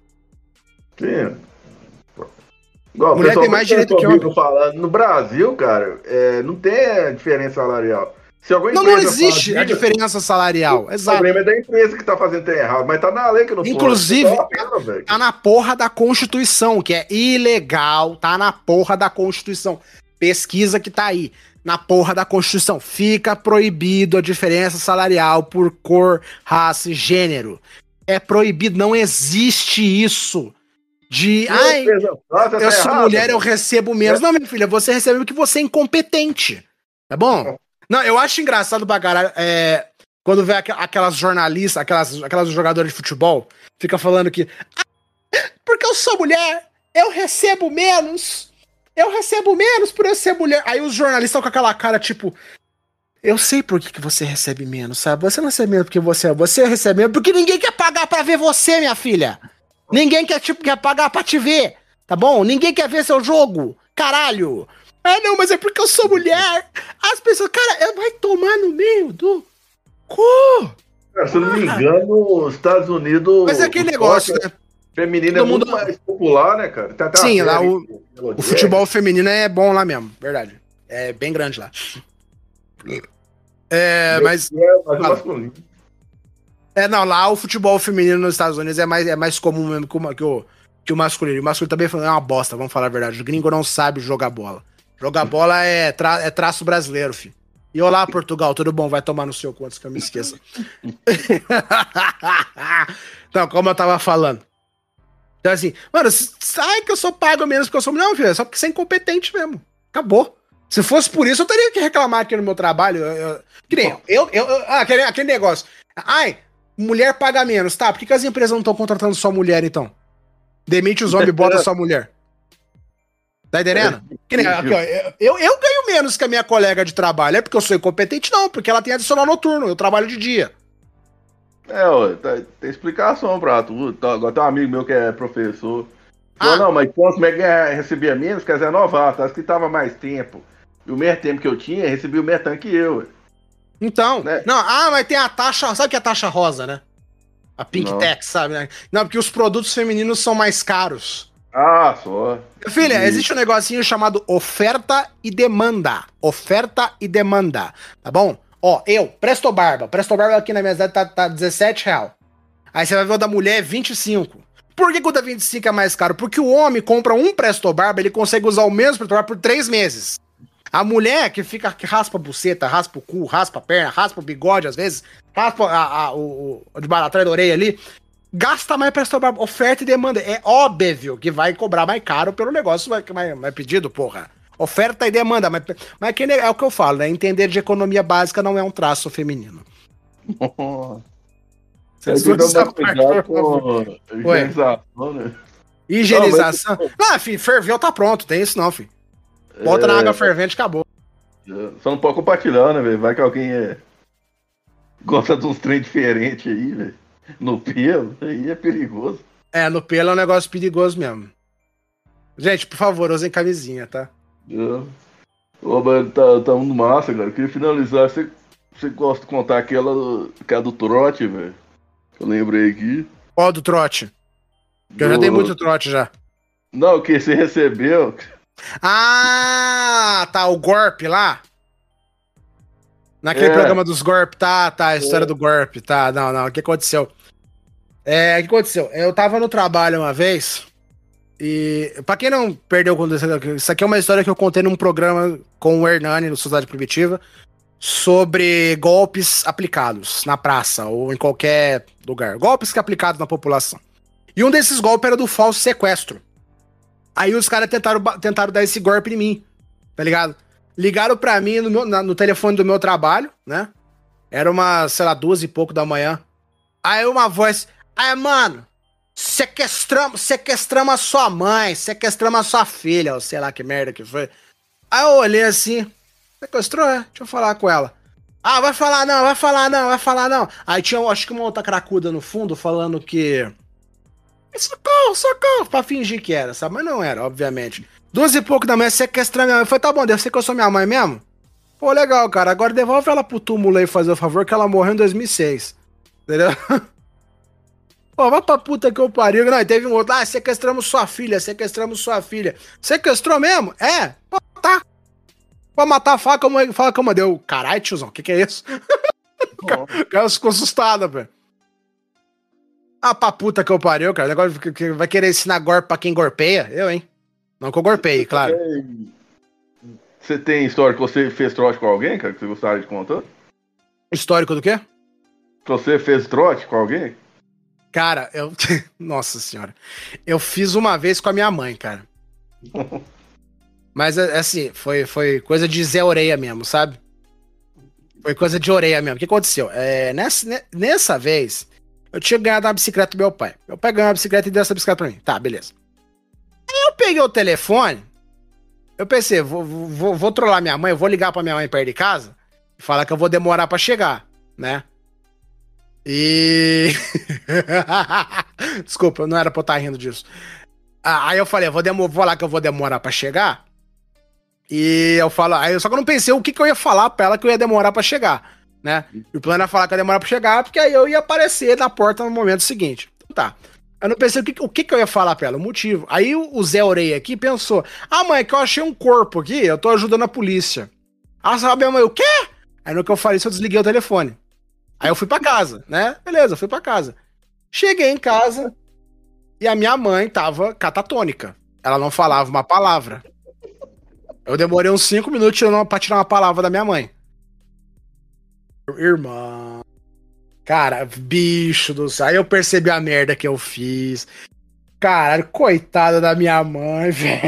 Sim. Igual, o Mulher tem mais tá direito que comigo falando. No Brasil, cara, é, não tem diferença salarial. Se alguma Não, não existe faz a isso, diferença salarial. O Exato. problema é da empresa que tá fazendo trem errado, mas tá na lei que não Inclusive, pode. Tá uma pena. Tá na porra da Constituição, que é ilegal. Tá na porra da Constituição. Pesquisa que tá aí. Na porra da Constituição. Fica proibido a diferença salarial por cor, raça e gênero. É proibido. Não existe isso. De. Ai, Empresa faz, tá eu sou errado, mulher, eu recebo menos. Não, minha filha, você recebe porque você é incompetente. Tá bom? Não, eu acho engraçado pra caralho. É, quando vê aqu- aquelas jornalistas, aquelas, aquelas jogadoras de futebol, fica falando que. "Ah, porque eu sou mulher, eu recebo menos. Eu recebo menos por eu ser mulher. Aí os jornalistas estão com aquela cara, tipo. Eu sei por que, que você recebe menos, sabe? Você não recebe menos porque você é. Você recebe menos porque ninguém quer pagar pra ver você, minha filha. Ninguém quer, tipo, quer pagar pra te ver, tá bom? Ninguém quer ver seu jogo. Caralho. Ah, não, mas é porque eu sou mulher. As pessoas, cara, eu- vai tomar no meio do cu. Cara, se eu não me engano, os Estados Unidos. Mas é aquele negócio, né? Feminino é Todo muito mundo- mais popular, né, cara? Uma Sim, lá o- O futebol feminino é bom lá mesmo, verdade. É bem grande lá. É, mas. É, mas o Fala. masculino. É, não, lá o futebol feminino nos Estados Unidos é mais, é mais comum mesmo que o, que o, que o masculino. O masculino também é uma bosta, vamos falar a verdade. O gringo não sabe jogar bola. Jogar bola é, tra- é traço brasileiro, filho. E olá, Portugal, tudo bom? Vai tomar no seu cu antes que eu me esqueça. então, como eu tava falando. Então, assim, mano, sai que eu sou pago menos porque eu sou. Não, filho, é só porque você é incompetente mesmo. Acabou. Se fosse por isso, eu teria que reclamar aqui no meu trabalho. Eu, eu- que nem eu, eu, eu- ah, aquele, aquele negócio. Ai, mulher paga menos, tá? Por que, que as empresas não estão contratando só mulher, então? Demite os homens e bota só mulher. Tá entendendo? Que nem, aqui, ó, eu, eu ganho menos que a minha colega de trabalho. É porque eu sou incompetente? Não, porque ela tem adicional noturno. Eu trabalho de dia. É, ó, tá- tem explicação pra tudo. Tá, agora tem um amigo meu que é professor. Ah. Falou, não, mas quanto como é que ganha- recebia menos, quer dizer, é novato. Acho que tava mais tempo. E o mesmo tempo que eu tinha, recebia o mesmo tanto que eu. Então, Né? não, ah, mas tem a taxa, sabe que é a taxa rosa, né? A Pink Não. Tax, sabe? né? Não, porque os produtos femininos são mais caros. Ah, só. Filha, Sim. existe um negocinho chamado oferta e demanda. Oferta e demanda, tá bom? Ó, eu, Presto Barba. Presto Barba aqui na minha cidade tá, tá 17 real. Aí você vai ver o da mulher 25. Por que, que o da 25 é mais caro? Porque o homem compra um Presto Barba, ele consegue usar o mesmo Presto Barba por três meses. A mulher que fica que raspa a buceta, raspa o cu, raspa a perna, raspa o bigode às vezes, raspa a, a- o, o de atrás da orelha ali, gasta mais Presto Barba. Oferta e demanda. É óbvio que vai cobrar mais caro pelo negócio mais, mais, mais pedido, porra. Oferta e demanda. Mas, mas que é o que eu falo, né? Entender de economia básica não é um traço feminino. Que Essa parte, por favor. higienização, né? Higienização. Ah, filho, ferveu, tá pronto. Tem isso não, filho. Bota É. na água fervente, acabou. Só não pode compartilhar, né, velho? Vai que alguém é... gosta de uns trem diferentes aí, velho. No pelo, aí é perigoso. É, no pelo é um negócio perigoso mesmo. Gente, por favor, usem camisinha, tá? É. Ô, mas tá, tá muito massa, cara. Eu queria finalizar. Você, você gosta de contar aquela, do- aquela do trote, velho? Eu lembrei aqui. Qual do trote? Que eu já Do- dei muito trote já. Não, que você recebeu. Ah, tá, o Gorp lá. Naquele É. programa dos Gorp, tá, tá, a história do Gorp, tá, não, não, o que aconteceu? É, o que aconteceu? Eu tava no trabalho uma vez, e pra quem não perdeu quando isso aqui é uma história que eu contei num programa com o Hernani, no Sociedade Primitiva, sobre golpes aplicados na praça ou em qualquer lugar. Golpes que aplicados na população. E um desses golpes era do falso sequestro. Aí os caras tentaram, tentaram dar esse golpe em mim, tá ligado? Ligaram pra mim no, meu- na- no telefone do meu trabalho, né? Era uma, sei lá, duas e pouco da manhã. Aí uma voz, aí, mano, sequestramos, sequestramos a sua mãe, sequestramos a sua filha, ou sei lá que merda que foi. Aí eu olhei assim, sequestrou, é? Deixa eu falar com ela. Ah, vai falar não, vai falar não, vai falar não. Aí tinha, acho que uma outra cracuda no fundo falando que Socorro, socorro, pra fingir que era, sabe? Mas não era, obviamente. Duas e pouco da manhã, sequestrar minha mãe. Falei, tá bom, deve ser que eu sou minha mãe mesmo? Pô, legal, cara. Agora devolve ela pro túmulo aí fazer o favor, que ela morreu em 2006. Entendeu? Pô, vai pra puta que eu pariu. Não, teve um outro. Ah, sequestramos sua filha, sequestramos sua filha. Sequestrou mesmo? É? Pô, tá. Pra matar a faca, como fala que eu mandei. Caralho, tiozão, o que que é isso? o cara, o cara ficou assustado, velho. Ah, pra puta que eu pariu, cara. Negócio que- que vai querer ensinar golpe pra quem gorpeia? Eu, hein? Não que eu gorpei, claro. Você tem história que você fez trote com alguém, cara, que você gostaria de contar? Histórico do quê? Que você fez trote com alguém? Cara, eu. Nossa senhora. Eu fiz uma vez com a minha mãe, cara. Mas é- assim, foi, foi coisa de Zé Oreia mesmo, sabe? Foi coisa de orelha mesmo. O que aconteceu? É, nessa, ne- nessa vez, eu tinha ganhado uma bicicleta do meu pai. Meu pai ganhou uma bicicleta e deu essa bicicleta pra mim. Tá, beleza. Aí eu peguei o telefone. Eu pensei, vou, vou, vou trollar minha mãe, vou ligar pra minha mãe perto de casa e falar que eu vou demorar pra chegar, né? E. Desculpa, não era pra eu estar rindo disso. Ah, aí eu falei, vou, demo- vou lá que eu vou demorar pra chegar. E eu falo, aí só que eu não pensei o que, que eu ia falar pra ela que eu ia demorar pra chegar, né? E o plano era falar que ia demorar pra chegar, porque aí eu ia aparecer na porta no momento seguinte. Então tá. Eu não pensei o que, o que, que eu ia falar pra ela, o motivo. Aí o Zé Oreia aqui pensou: Ah, mãe, é que eu achei um corpo aqui, eu tô ajudando a polícia. Ah, sabe, minha mãe, o quê? Aí no que eu falei eu desliguei o telefone. Aí eu fui pra casa, né? Beleza, fui pra casa. Cheguei em casa e a minha mãe tava catatônica. Ela não falava uma palavra. Eu demorei uns 5 minutos pra tirar uma palavra da minha mãe. Irmã. Cara, bicho do céu. Aí eu percebi a merda que eu fiz. Caralho, coitada da minha mãe, velho.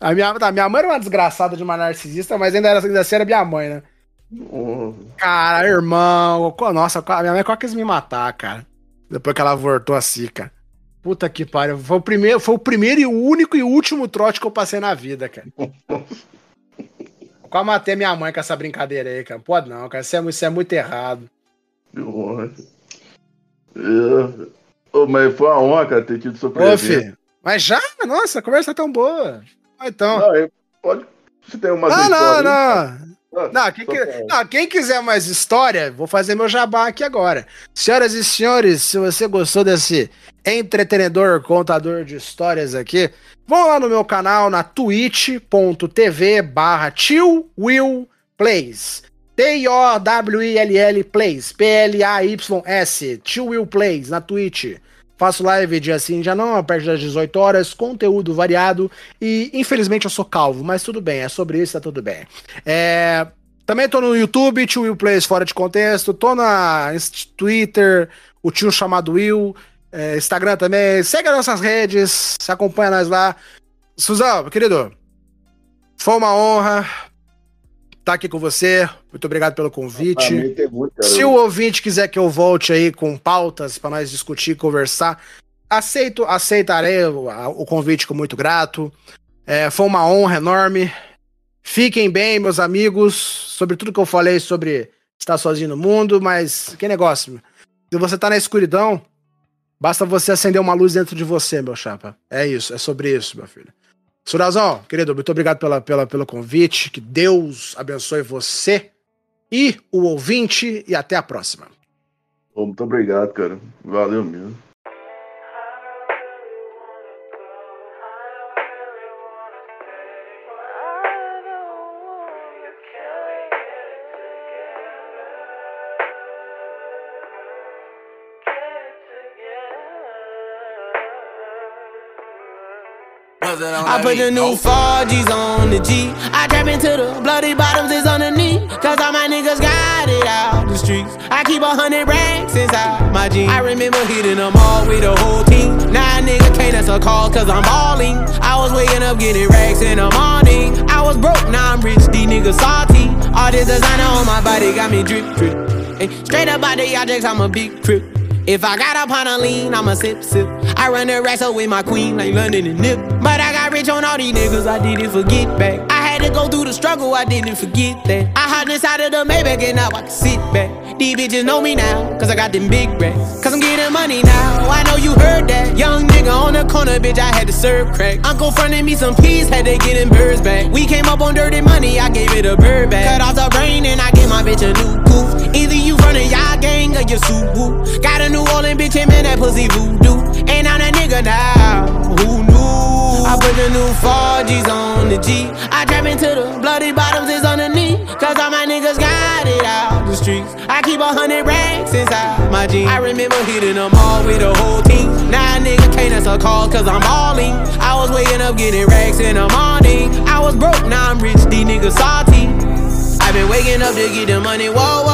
A minha, tá, minha mãe era uma desgraçada de uma narcisista, mas ainda era, ainda assim era minha mãe, né? Oh, Cara, irmão. Nossa, a minha mãe quase quis me matar, cara. Depois que ela voltou assim, cara. Puta que pariu. Foi o primeiro, foi o primeiro e o único e último trote que eu passei na vida, cara. Quase matei minha mãe com essa brincadeira aí, cara. Pode não, cara. Isso é, isso é muito errado. que honra. É. Ô, mas foi uma honra, cara, ter tido sua Ô, presença. filho. Mas já? Nossa, a conversa tá tão boa. Ah, Então. Não, é- pode. Se tem uma Não, não, não. não. Não, quem, que- não, quem quiser mais história, vou fazer meu jabá aqui agora. Senhoras e senhores, se você gostou desse entretenedor, contador de histórias aqui, vão lá no meu canal na twitch.tv barra Tio Will Plays. T-I-O-W-I-L-L Plays. P-L-A-Y-S. Tio Will Plays na Twitch. Faço live dia sim, dia não, a partir das 18 horas, conteúdo variado e infelizmente eu sou calvo, mas tudo bem, é sobre isso, tá tudo bem. É, também tô no YouTube, tio Will Plays fora de contexto, tô na Twitter, o tio chamado Will, é, Instagram também, segue as nossas redes, se acompanha nós lá. Suzão, meu querido, foi uma honra estar aqui com você, muito obrigado pelo convite. Tem muito. Se o ouvinte quiser que eu volte aí com pautas para nós discutir, conversar, aceito, aceitarei o, o convite com muito grato. É, foi uma honra enorme. Fiquem bem, meus amigos, sobre tudo que eu falei sobre estar sozinho no mundo, mas que negócio. Se você tá na escuridão, basta você acender uma luz dentro de você, meu chapa. É isso, é sobre isso, meu filho. Surazão, querido, muito obrigado pela, pela, pelo convite. Que Deus abençoe você e o ouvinte e até a próxima. Muito obrigado, cara. Valeu mesmo. I put the new 4Gs on the G. I trap into the bloody bottoms is underneath. Cause all my niggas got it out the streets. I keep a hundred racks inside my jeans. I remember hitting them all with the whole team. Now a nigga can't answer calls cause I'm balling. I was waking up getting racks in the morning. I was broke, now I'm rich, these niggas salty. All this designer on my body got me drip, drip. Ay, straight up out the objects, I'm a big crip. If I got up on a lean, I'ma sip, sip. I run the racks up with my queen like London and Nip. But I got rich on all these niggas, I didn't forget back. I had to go through the struggle, I didn't forget that. I hopped inside of the Maybach and now I can sit back. These bitches know me now, cause I got them big racks. Cause I'm getting money now, I know you heard that. Young nigga on the corner, bitch, I had to serve crack. Uncle fronted me some peas, had to get them birds back. We came up on dirty money, I gave it a bird back. Cut off the brain and I gave my bitch a new goof. Either you run a y'all gang or you Subaru. Got a New Orleans bitch, and man, that pussy voodoo. Ain't on a nigga now. Who knew? I put the new 4Gs on the G. I trap into the bloody bottoms is knee. Cause all my niggas got it out the streets. I keep a hundred racks inside my jeans. I remember hitting them all with the whole team. Now nah, nigga can't answer calls cause I'm balling. I was waking up getting racks in the morning. I was broke, now I'm rich, these niggas salty. I've been waking up to get the money, whoa, whoa.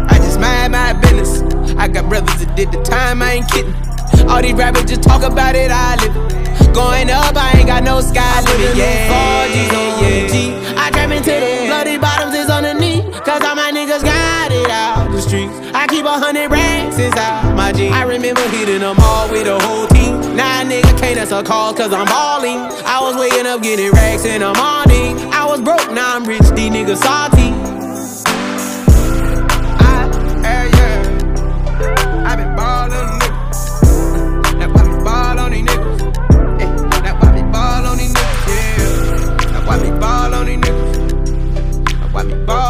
mind my business. I got brothers that did the time, I ain't kidding. All these rappers just talk about it, I live it. Going up, I ain't got no sky limit. Yeah, 4G's on yeah. G. I trap into the bloody bottoms is on the knee. Cause all my niggas got it out the streets. I keep a hundred racks inside my jeans. I remember hitting them all with a whole team. Now nigga can't answer calls cause I'm balling. I was waking up getting racks in the morning. I was broke, now I'm rich, these niggas salty. ball on the niggas. Now pop the ball on these niggas. That now eh, me ball on these niggas. Yeah. That pop me ball on these niggas. That pop me ball.